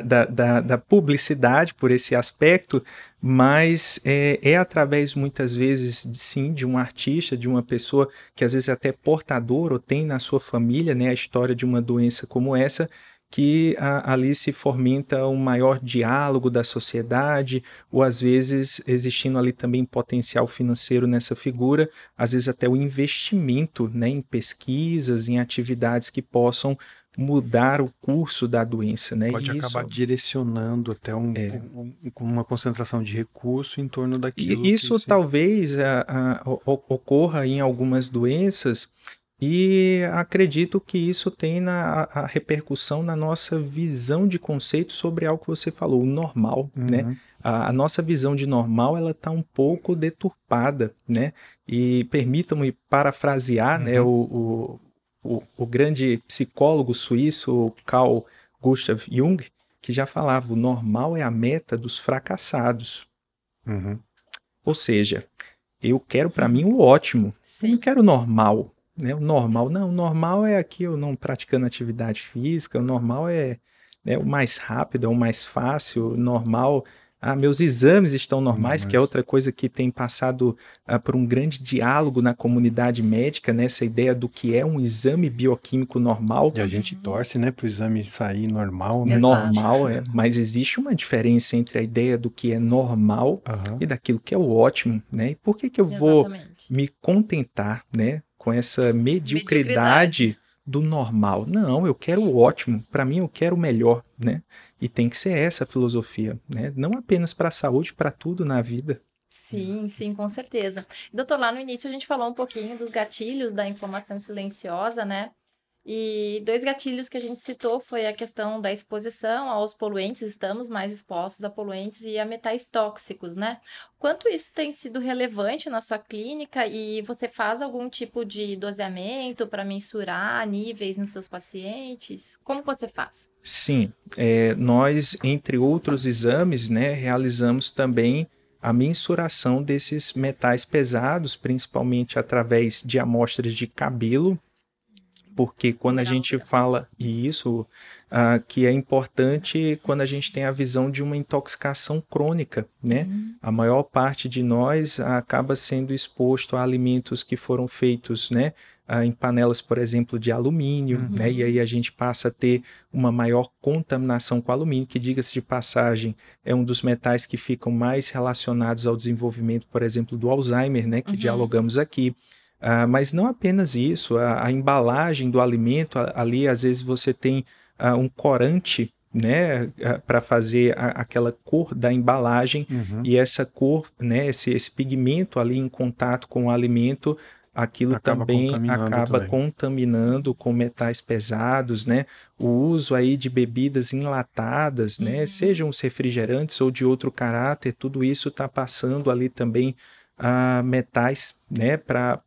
Da, da, da, publicidade por esse aspecto, mas é, é, através muitas vezes, sim, de um artista, de uma pessoa que às vezes até portador ou tem na sua família né, a história de uma doença como essa, que a, ali se fomenta um maior diálogo da sociedade, ou às vezes existindo ali também potencial financeiro nessa figura, às vezes até o investimento né, em pesquisas, em atividades que possam mudar o curso da doença, né? Pode acabar direcionando até um, é. um, uma concentração de recurso em torno daquilo. E isso talvez a, a, ocorra em algumas doenças e acredito que isso tem na, a, repercussão na nossa visão de conceito sobre algo que você falou, o normal, né? uhum. né? A, a, nossa visão de normal ela está um pouco deturpada, né? E permitam-me parafrasear, uhum. né, o, o, o grande psicólogo suíço Carl Gustav Jung, que já falava: o normal é a meta dos fracassados. Uhum. Ou seja, eu quero para mim o ótimo, Sim. eu não quero o normal. Né? O normal, não, o normal é aqui eu não praticando atividade física, o normal é, é o mais rápido, é o mais fácil, o normal ah, meus exames estão normais, que é outra coisa que tem passado ah, por um grande diálogo na comunidade médica, nessa né? ideia do que é um exame bioquímico normal. E a gente torce, né, para o exame sair normal, né? Normal, é. Mas existe uma diferença entre a ideia do que é normal uhum. e daquilo que é o ótimo, né? E por que, que eu vou me contentar, né, com essa mediocridade, mediocridade. do normal? Não, eu quero o ótimo. Para mim, eu quero o melhor, né? E tem que ser essa a filosofia, né? Não apenas para a saúde, para tudo na vida. Sim, sim, com certeza. Doutor, lá no início a gente falou um pouquinho dos gatilhos da inflamação silenciosa, né? E dois gatilhos que a gente citou foi a questão da exposição aos poluentes, estamos mais expostos a poluentes e a metais tóxicos, né? Quanto isso tem sido relevante na sua clínica e você faz algum tipo de doseamento para mensurar níveis nos seus pacientes? Como você faz? Sim, é, nós, entre outros exames, né, realizamos também a mensuração desses metais pesados, principalmente através de amostras de cabelo, porque quando a gente fala isso, uh, que é importante quando a gente tem a visão de uma intoxicação crônica, né? Uhum. A maior parte de nós acaba sendo exposto a alimentos que foram feitos, né? Uh, em panelas, por exemplo, de alumínio, uhum. né? E aí a gente passa a ter uma maior contaminação com alumínio, que, diga-se de passagem, é um dos metais que ficam mais relacionados ao desenvolvimento, por exemplo, do Alzheimer, né? Que uhum. dialogamos aqui. Uh, mas não apenas isso, a, a embalagem do alimento, a, ali às vezes você tem uh, um corante né, uh, para fazer a, aquela cor da embalagem uhum. e essa cor, né, esse, esse pigmento ali em contato com o alimento, aquilo acaba também acaba também. contaminando com metais pesados, né? O uso aí de bebidas enlatadas, né, uhum. né, sejam os refrigerantes ou de outro caráter, tudo isso está passando ali também uh, metais né, para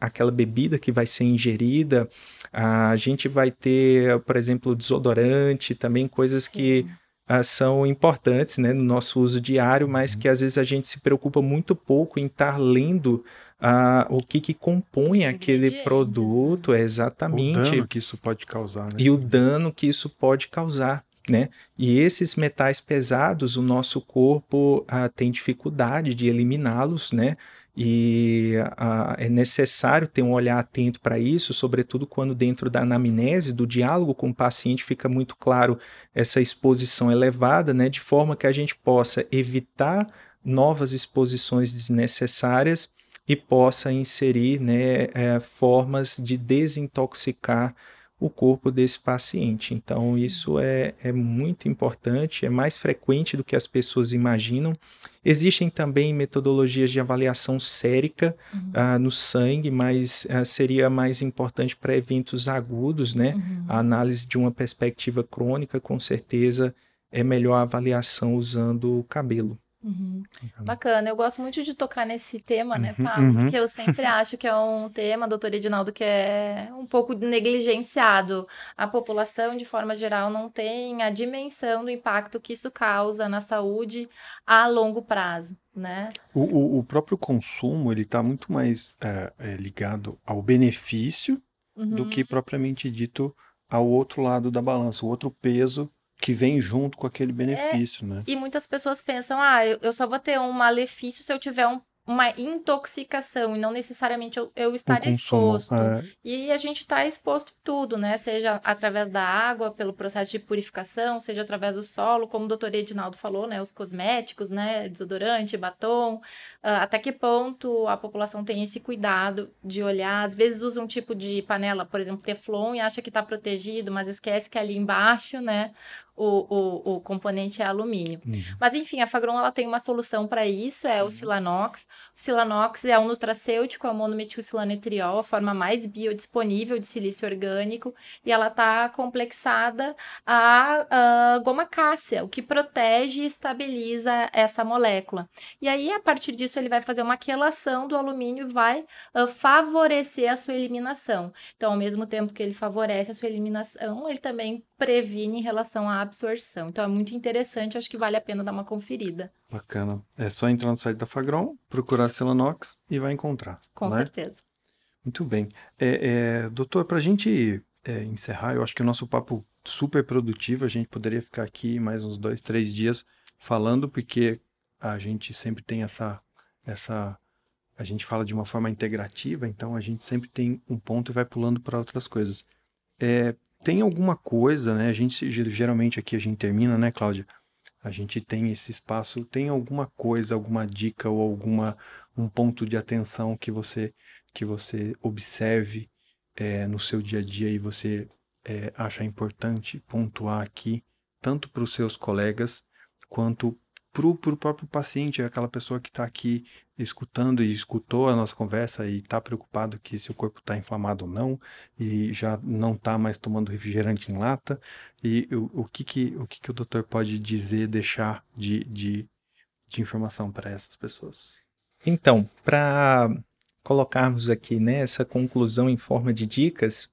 aquela bebida que vai ser ingerida. Uh, a gente vai ter, por exemplo, desodorante, também coisas Sim. que uh, são importantes né, no nosso uso diário, mas uhum. que às vezes a gente se preocupa muito pouco em estar lendo Uh, o que, que compõe aquele produto, né? exatamente. O dano que isso pode causar. Né? E o dano que isso pode causar né? E esses metais pesados, o nosso corpo ah, tem dificuldade de eliminá-los, né? E ah, é necessário ter um olhar atento para isso, sobretudo quando dentro da anamnese, do diálogo com o paciente, fica muito claro essa exposição elevada, né? De forma que a gente possa evitar novas exposições desnecessárias e possa inserir né, é, formas de desintoxicar o corpo desse paciente. Então, Sim. isso é, é muito importante, é mais frequente do que as pessoas imaginam. Existem também metodologias de avaliação sérica uhum. uh, no sangue, mas uh, seria mais importante para eventos agudos, né? Uhum. A análise de uma perspectiva crônica, com certeza, é melhor a avaliação usando o cabelo. Uhum. Bacana, eu gosto muito de tocar nesse tema, né, uhum, Pablo? Uhum. Porque eu sempre acho que é um tema, doutor Edinaldo, que é um pouco negligenciado. A população, de forma geral, não tem a dimensão do impacto que isso causa na saúde a longo prazo, né? O, o, o próprio consumo, ele está muito mais é, é, ligado ao benefício do que uhum. propriamente dito ao outro lado da balança, o outro peso que vem junto com aquele benefício, é, né? E muitas pessoas pensam, ah, eu, só vou ter um malefício se eu tiver um uma intoxicação e não necessariamente eu, eu estar exposto. É. E a gente está exposto em tudo, né? Seja através da água, pelo processo de purificação, seja através do solo, como o doutor Edinaldo falou, né? Os cosméticos, né? Desodorante, batom. Uh, até que ponto a população tem esse cuidado de olhar? Às vezes usa um tipo de panela, por exemplo, Teflon, e acha que está protegido, mas esquece que ali embaixo, né? O, o, o componente é alumínio. Uhum. Mas enfim, a Fagron ela tem uma solução para isso, é o uhum. Silanox. O Silanox é um nutracêutico, é o monometilcilanetriol, a forma mais biodisponível de silício orgânico, e ela está complexada a, a goma cássia, o que protege e estabiliza essa molécula. E aí, a partir disso, ele vai fazer uma quelação do alumínio e vai uh, favorecer a sua eliminação. Então, ao mesmo tempo que ele favorece a sua eliminação, ele também previne em relação à absorção. Então é muito interessante, acho que vale a pena dar uma conferida. Bacana. É só entrar no site da Fagron, procurar Celanox e vai encontrar. Com né? certeza. Muito bem. É, é, doutor, para a gente é, encerrar, eu acho que o nosso papo super produtivo, a gente poderia ficar aqui mais uns dois, três dias falando, porque a gente sempre tem essa, essa a gente fala de uma forma integrativa, então a gente sempre tem um ponto e vai pulando para outras coisas. É, tem alguma coisa, né? A gente geralmente aqui a gente termina, né, Cláudia? A gente tem esse espaço, tem alguma coisa, alguma dica ou alguma um ponto de atenção que você que você observe é, no seu dia a dia e você é, acha importante pontuar aqui, tanto para os seus colegas quanto para o próprio paciente, aquela pessoa que está aqui escutando e escutou a nossa conversa e está preocupado que se o corpo está inflamado ou não e já não está mais tomando refrigerante em lata e o, o, que, que, o que, que o doutor pode dizer, deixar de, de, de informação para essas pessoas? Então, para colocarmos aqui né, essa conclusão em forma de dicas,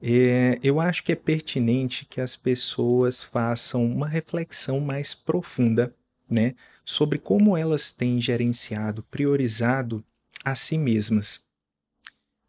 é, eu acho que é pertinente que as pessoas façam uma reflexão mais profunda né, sobre como elas têm gerenciado, priorizado a si mesmas.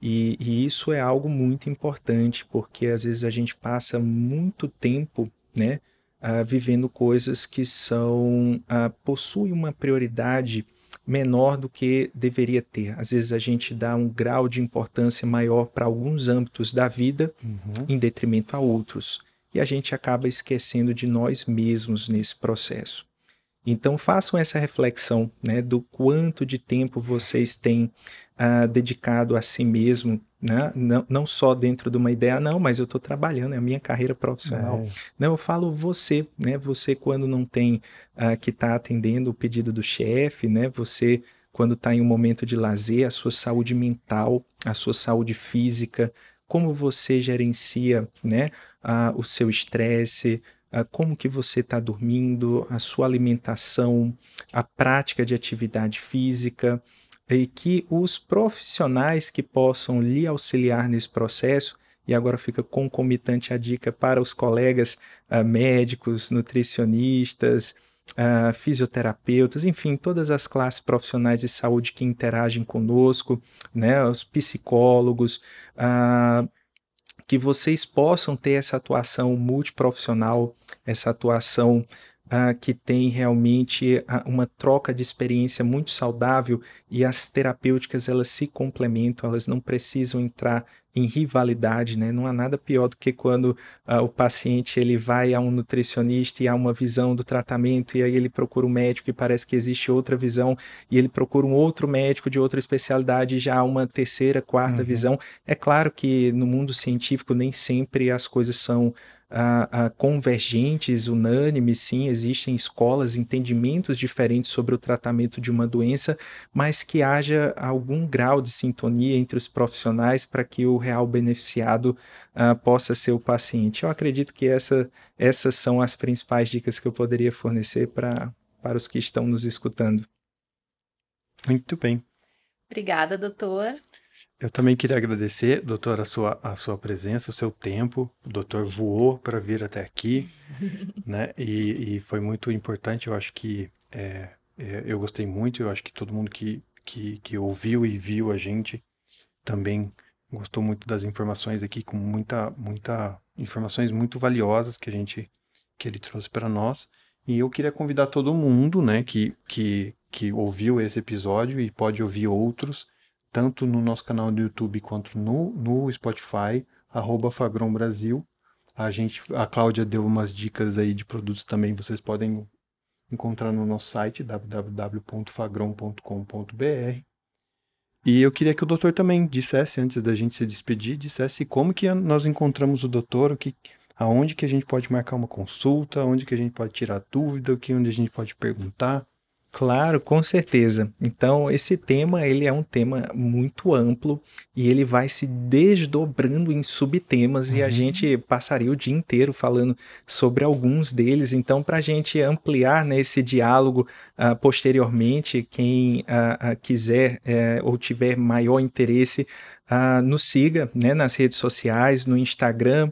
E, e, isso é algo muito importante, porque às vezes a gente passa muito tempo né, uh, vivendo coisas que são uh, possuem uma prioridade menor do que deveria ter. Às vezes a gente dá um grau de importância maior para alguns âmbitos da vida uhum. em detrimento a outros. E a gente acaba esquecendo de nós mesmos nesse processo. Então façam essa reflexão né, do quanto de tempo vocês têm uh, dedicado a si mesmo, né? não, não só dentro de uma ideia, não, mas eu estou trabalhando, é a minha carreira profissional. É. Não, eu falo você, né? Você quando não tem uh, que estar tá atendendo o pedido do chefe, né? Você quando está em um momento de lazer, a sua saúde mental, a sua saúde física, como você gerencia, né? Uh, o seu estresse, como que você está dormindo, a sua alimentação, a prática de atividade física, e que os profissionais que possam lhe auxiliar nesse processo, e agora fica concomitante a dica para os colegas uh, médicos, nutricionistas, uh, fisioterapeutas, enfim, todas as classes profissionais de saúde que interagem conosco, né, os psicólogos, uh, que vocês possam ter essa atuação multiprofissional, essa atuação uh, que tem realmente uh, uma troca de experiência muito saudável e as terapêuticas elas se complementam, elas não precisam entrar em rivalidade, né? Não há nada pior do que quando uh, o paciente ele vai a um nutricionista e há uma visão do tratamento e aí ele procura um médico e parece que existe outra visão e ele procura um outro médico de outra especialidade e já há uma terceira, quarta uhum. visão. É claro que no mundo científico nem sempre as coisas são uh, uh, convergentes, unânimes, sim, existem escolas, entendimentos diferentes sobre o tratamento de uma doença, mas que haja algum grau de sintonia entre os profissionais para que o real beneficiado uh, possa ser o paciente. Eu acredito que essa, essas são as principais dicas que eu poderia fornecer para para os que estão nos escutando. Muito bem. Obrigada, doutor. Eu também queria agradecer, doutor, a sua, a sua presença, o seu tempo. O doutor voou para vir até aqui, né? E, e, foi muito importante. Eu acho que é, é, eu gostei muito. Eu acho que todo mundo que, que, que ouviu e viu a gente também gostou muito das informações aqui, com muita, muita informações muito valiosas que a gente que ele trouxe para nós. E eu queria convidar todo mundo, né, que, que, que ouviu esse episódio e pode ouvir outros tanto no nosso canal do YouTube quanto no, no Spotify, arroba Fagron Brasil. A, gente, a Cláudia deu umas dicas aí de produtos também, vocês podem encontrar no nosso site www.fagron.com.br. E eu queria que o doutor também dissesse, antes da gente se despedir, dissesse como que nós encontramos o doutor, o que, aonde que a gente pode marcar uma consulta, onde que a gente pode tirar dúvida, o que onde a gente pode perguntar. Claro, com certeza. Então, esse tema ele é um tema muito amplo e ele vai se desdobrando em subtemas uhum. e a uhum. gente passaria o dia inteiro falando sobre alguns deles. Então, para a gente ampliar né, esse diálogo uh, posteriormente, quem uh, uh, quiser eh, ou tiver maior interesse, nos siga né, nas redes sociais, no Instagram,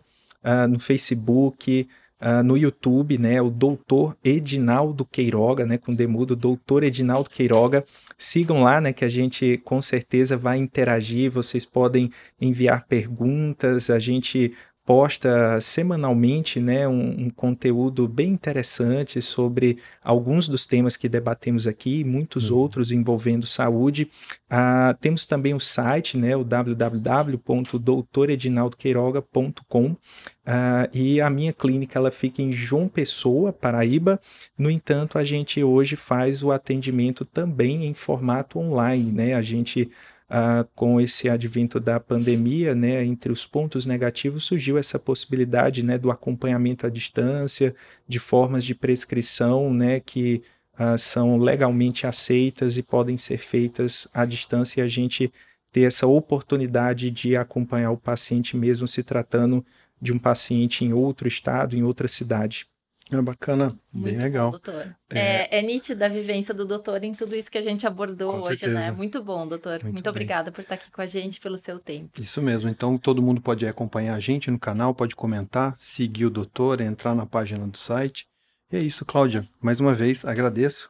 no Facebook. Uh, no YouTube, né, o doutor Edinaldo Queiroga, né, com demudo, doutor Edinaldo Queiroga. Sigam lá, né, que a gente com certeza vai interagir, vocês podem enviar perguntas, a gente posta semanalmente né, um, um, conteúdo bem interessante sobre alguns dos temas que debatemos aqui, muitos uhum. outros envolvendo saúde. Uh, temos também o site, né, o www.doutoredinaldoqueiroga.com ah, e a minha clínica ela fica em João Pessoa, Paraíba. No entanto, a gente hoje faz o atendimento também em formato online, né? A gente ah, com esse advento da pandemia, né, entre os pontos negativos surgiu essa possibilidade né, do acompanhamento à distância, de formas de prescrição né, que uh, são legalmente aceitas e podem ser feitas à distância e a gente ter essa oportunidade de acompanhar o paciente mesmo se tratando de um paciente em outro estado, em outra cidade. É bacana, Muito bem bom, legal. doutor. É... É, é nítida a vivência do doutor em tudo isso que a gente abordou Com hoje, certeza. né? Muito bom, doutor. Muito Muito, obrigada por estar aqui com a gente, pelo seu tempo. Isso mesmo. Então todo mundo pode acompanhar a gente no canal, pode comentar, seguir o doutor, entrar na página do site. E é isso, Cláudia. Mais uma vez, agradeço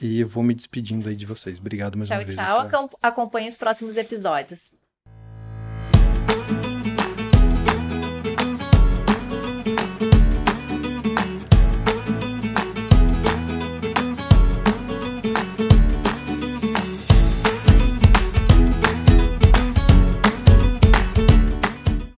e vou me despedindo aí de vocês. Obrigado mais Tchau, uma vez. tchau. Acom- Acompanhe os próximos episódios.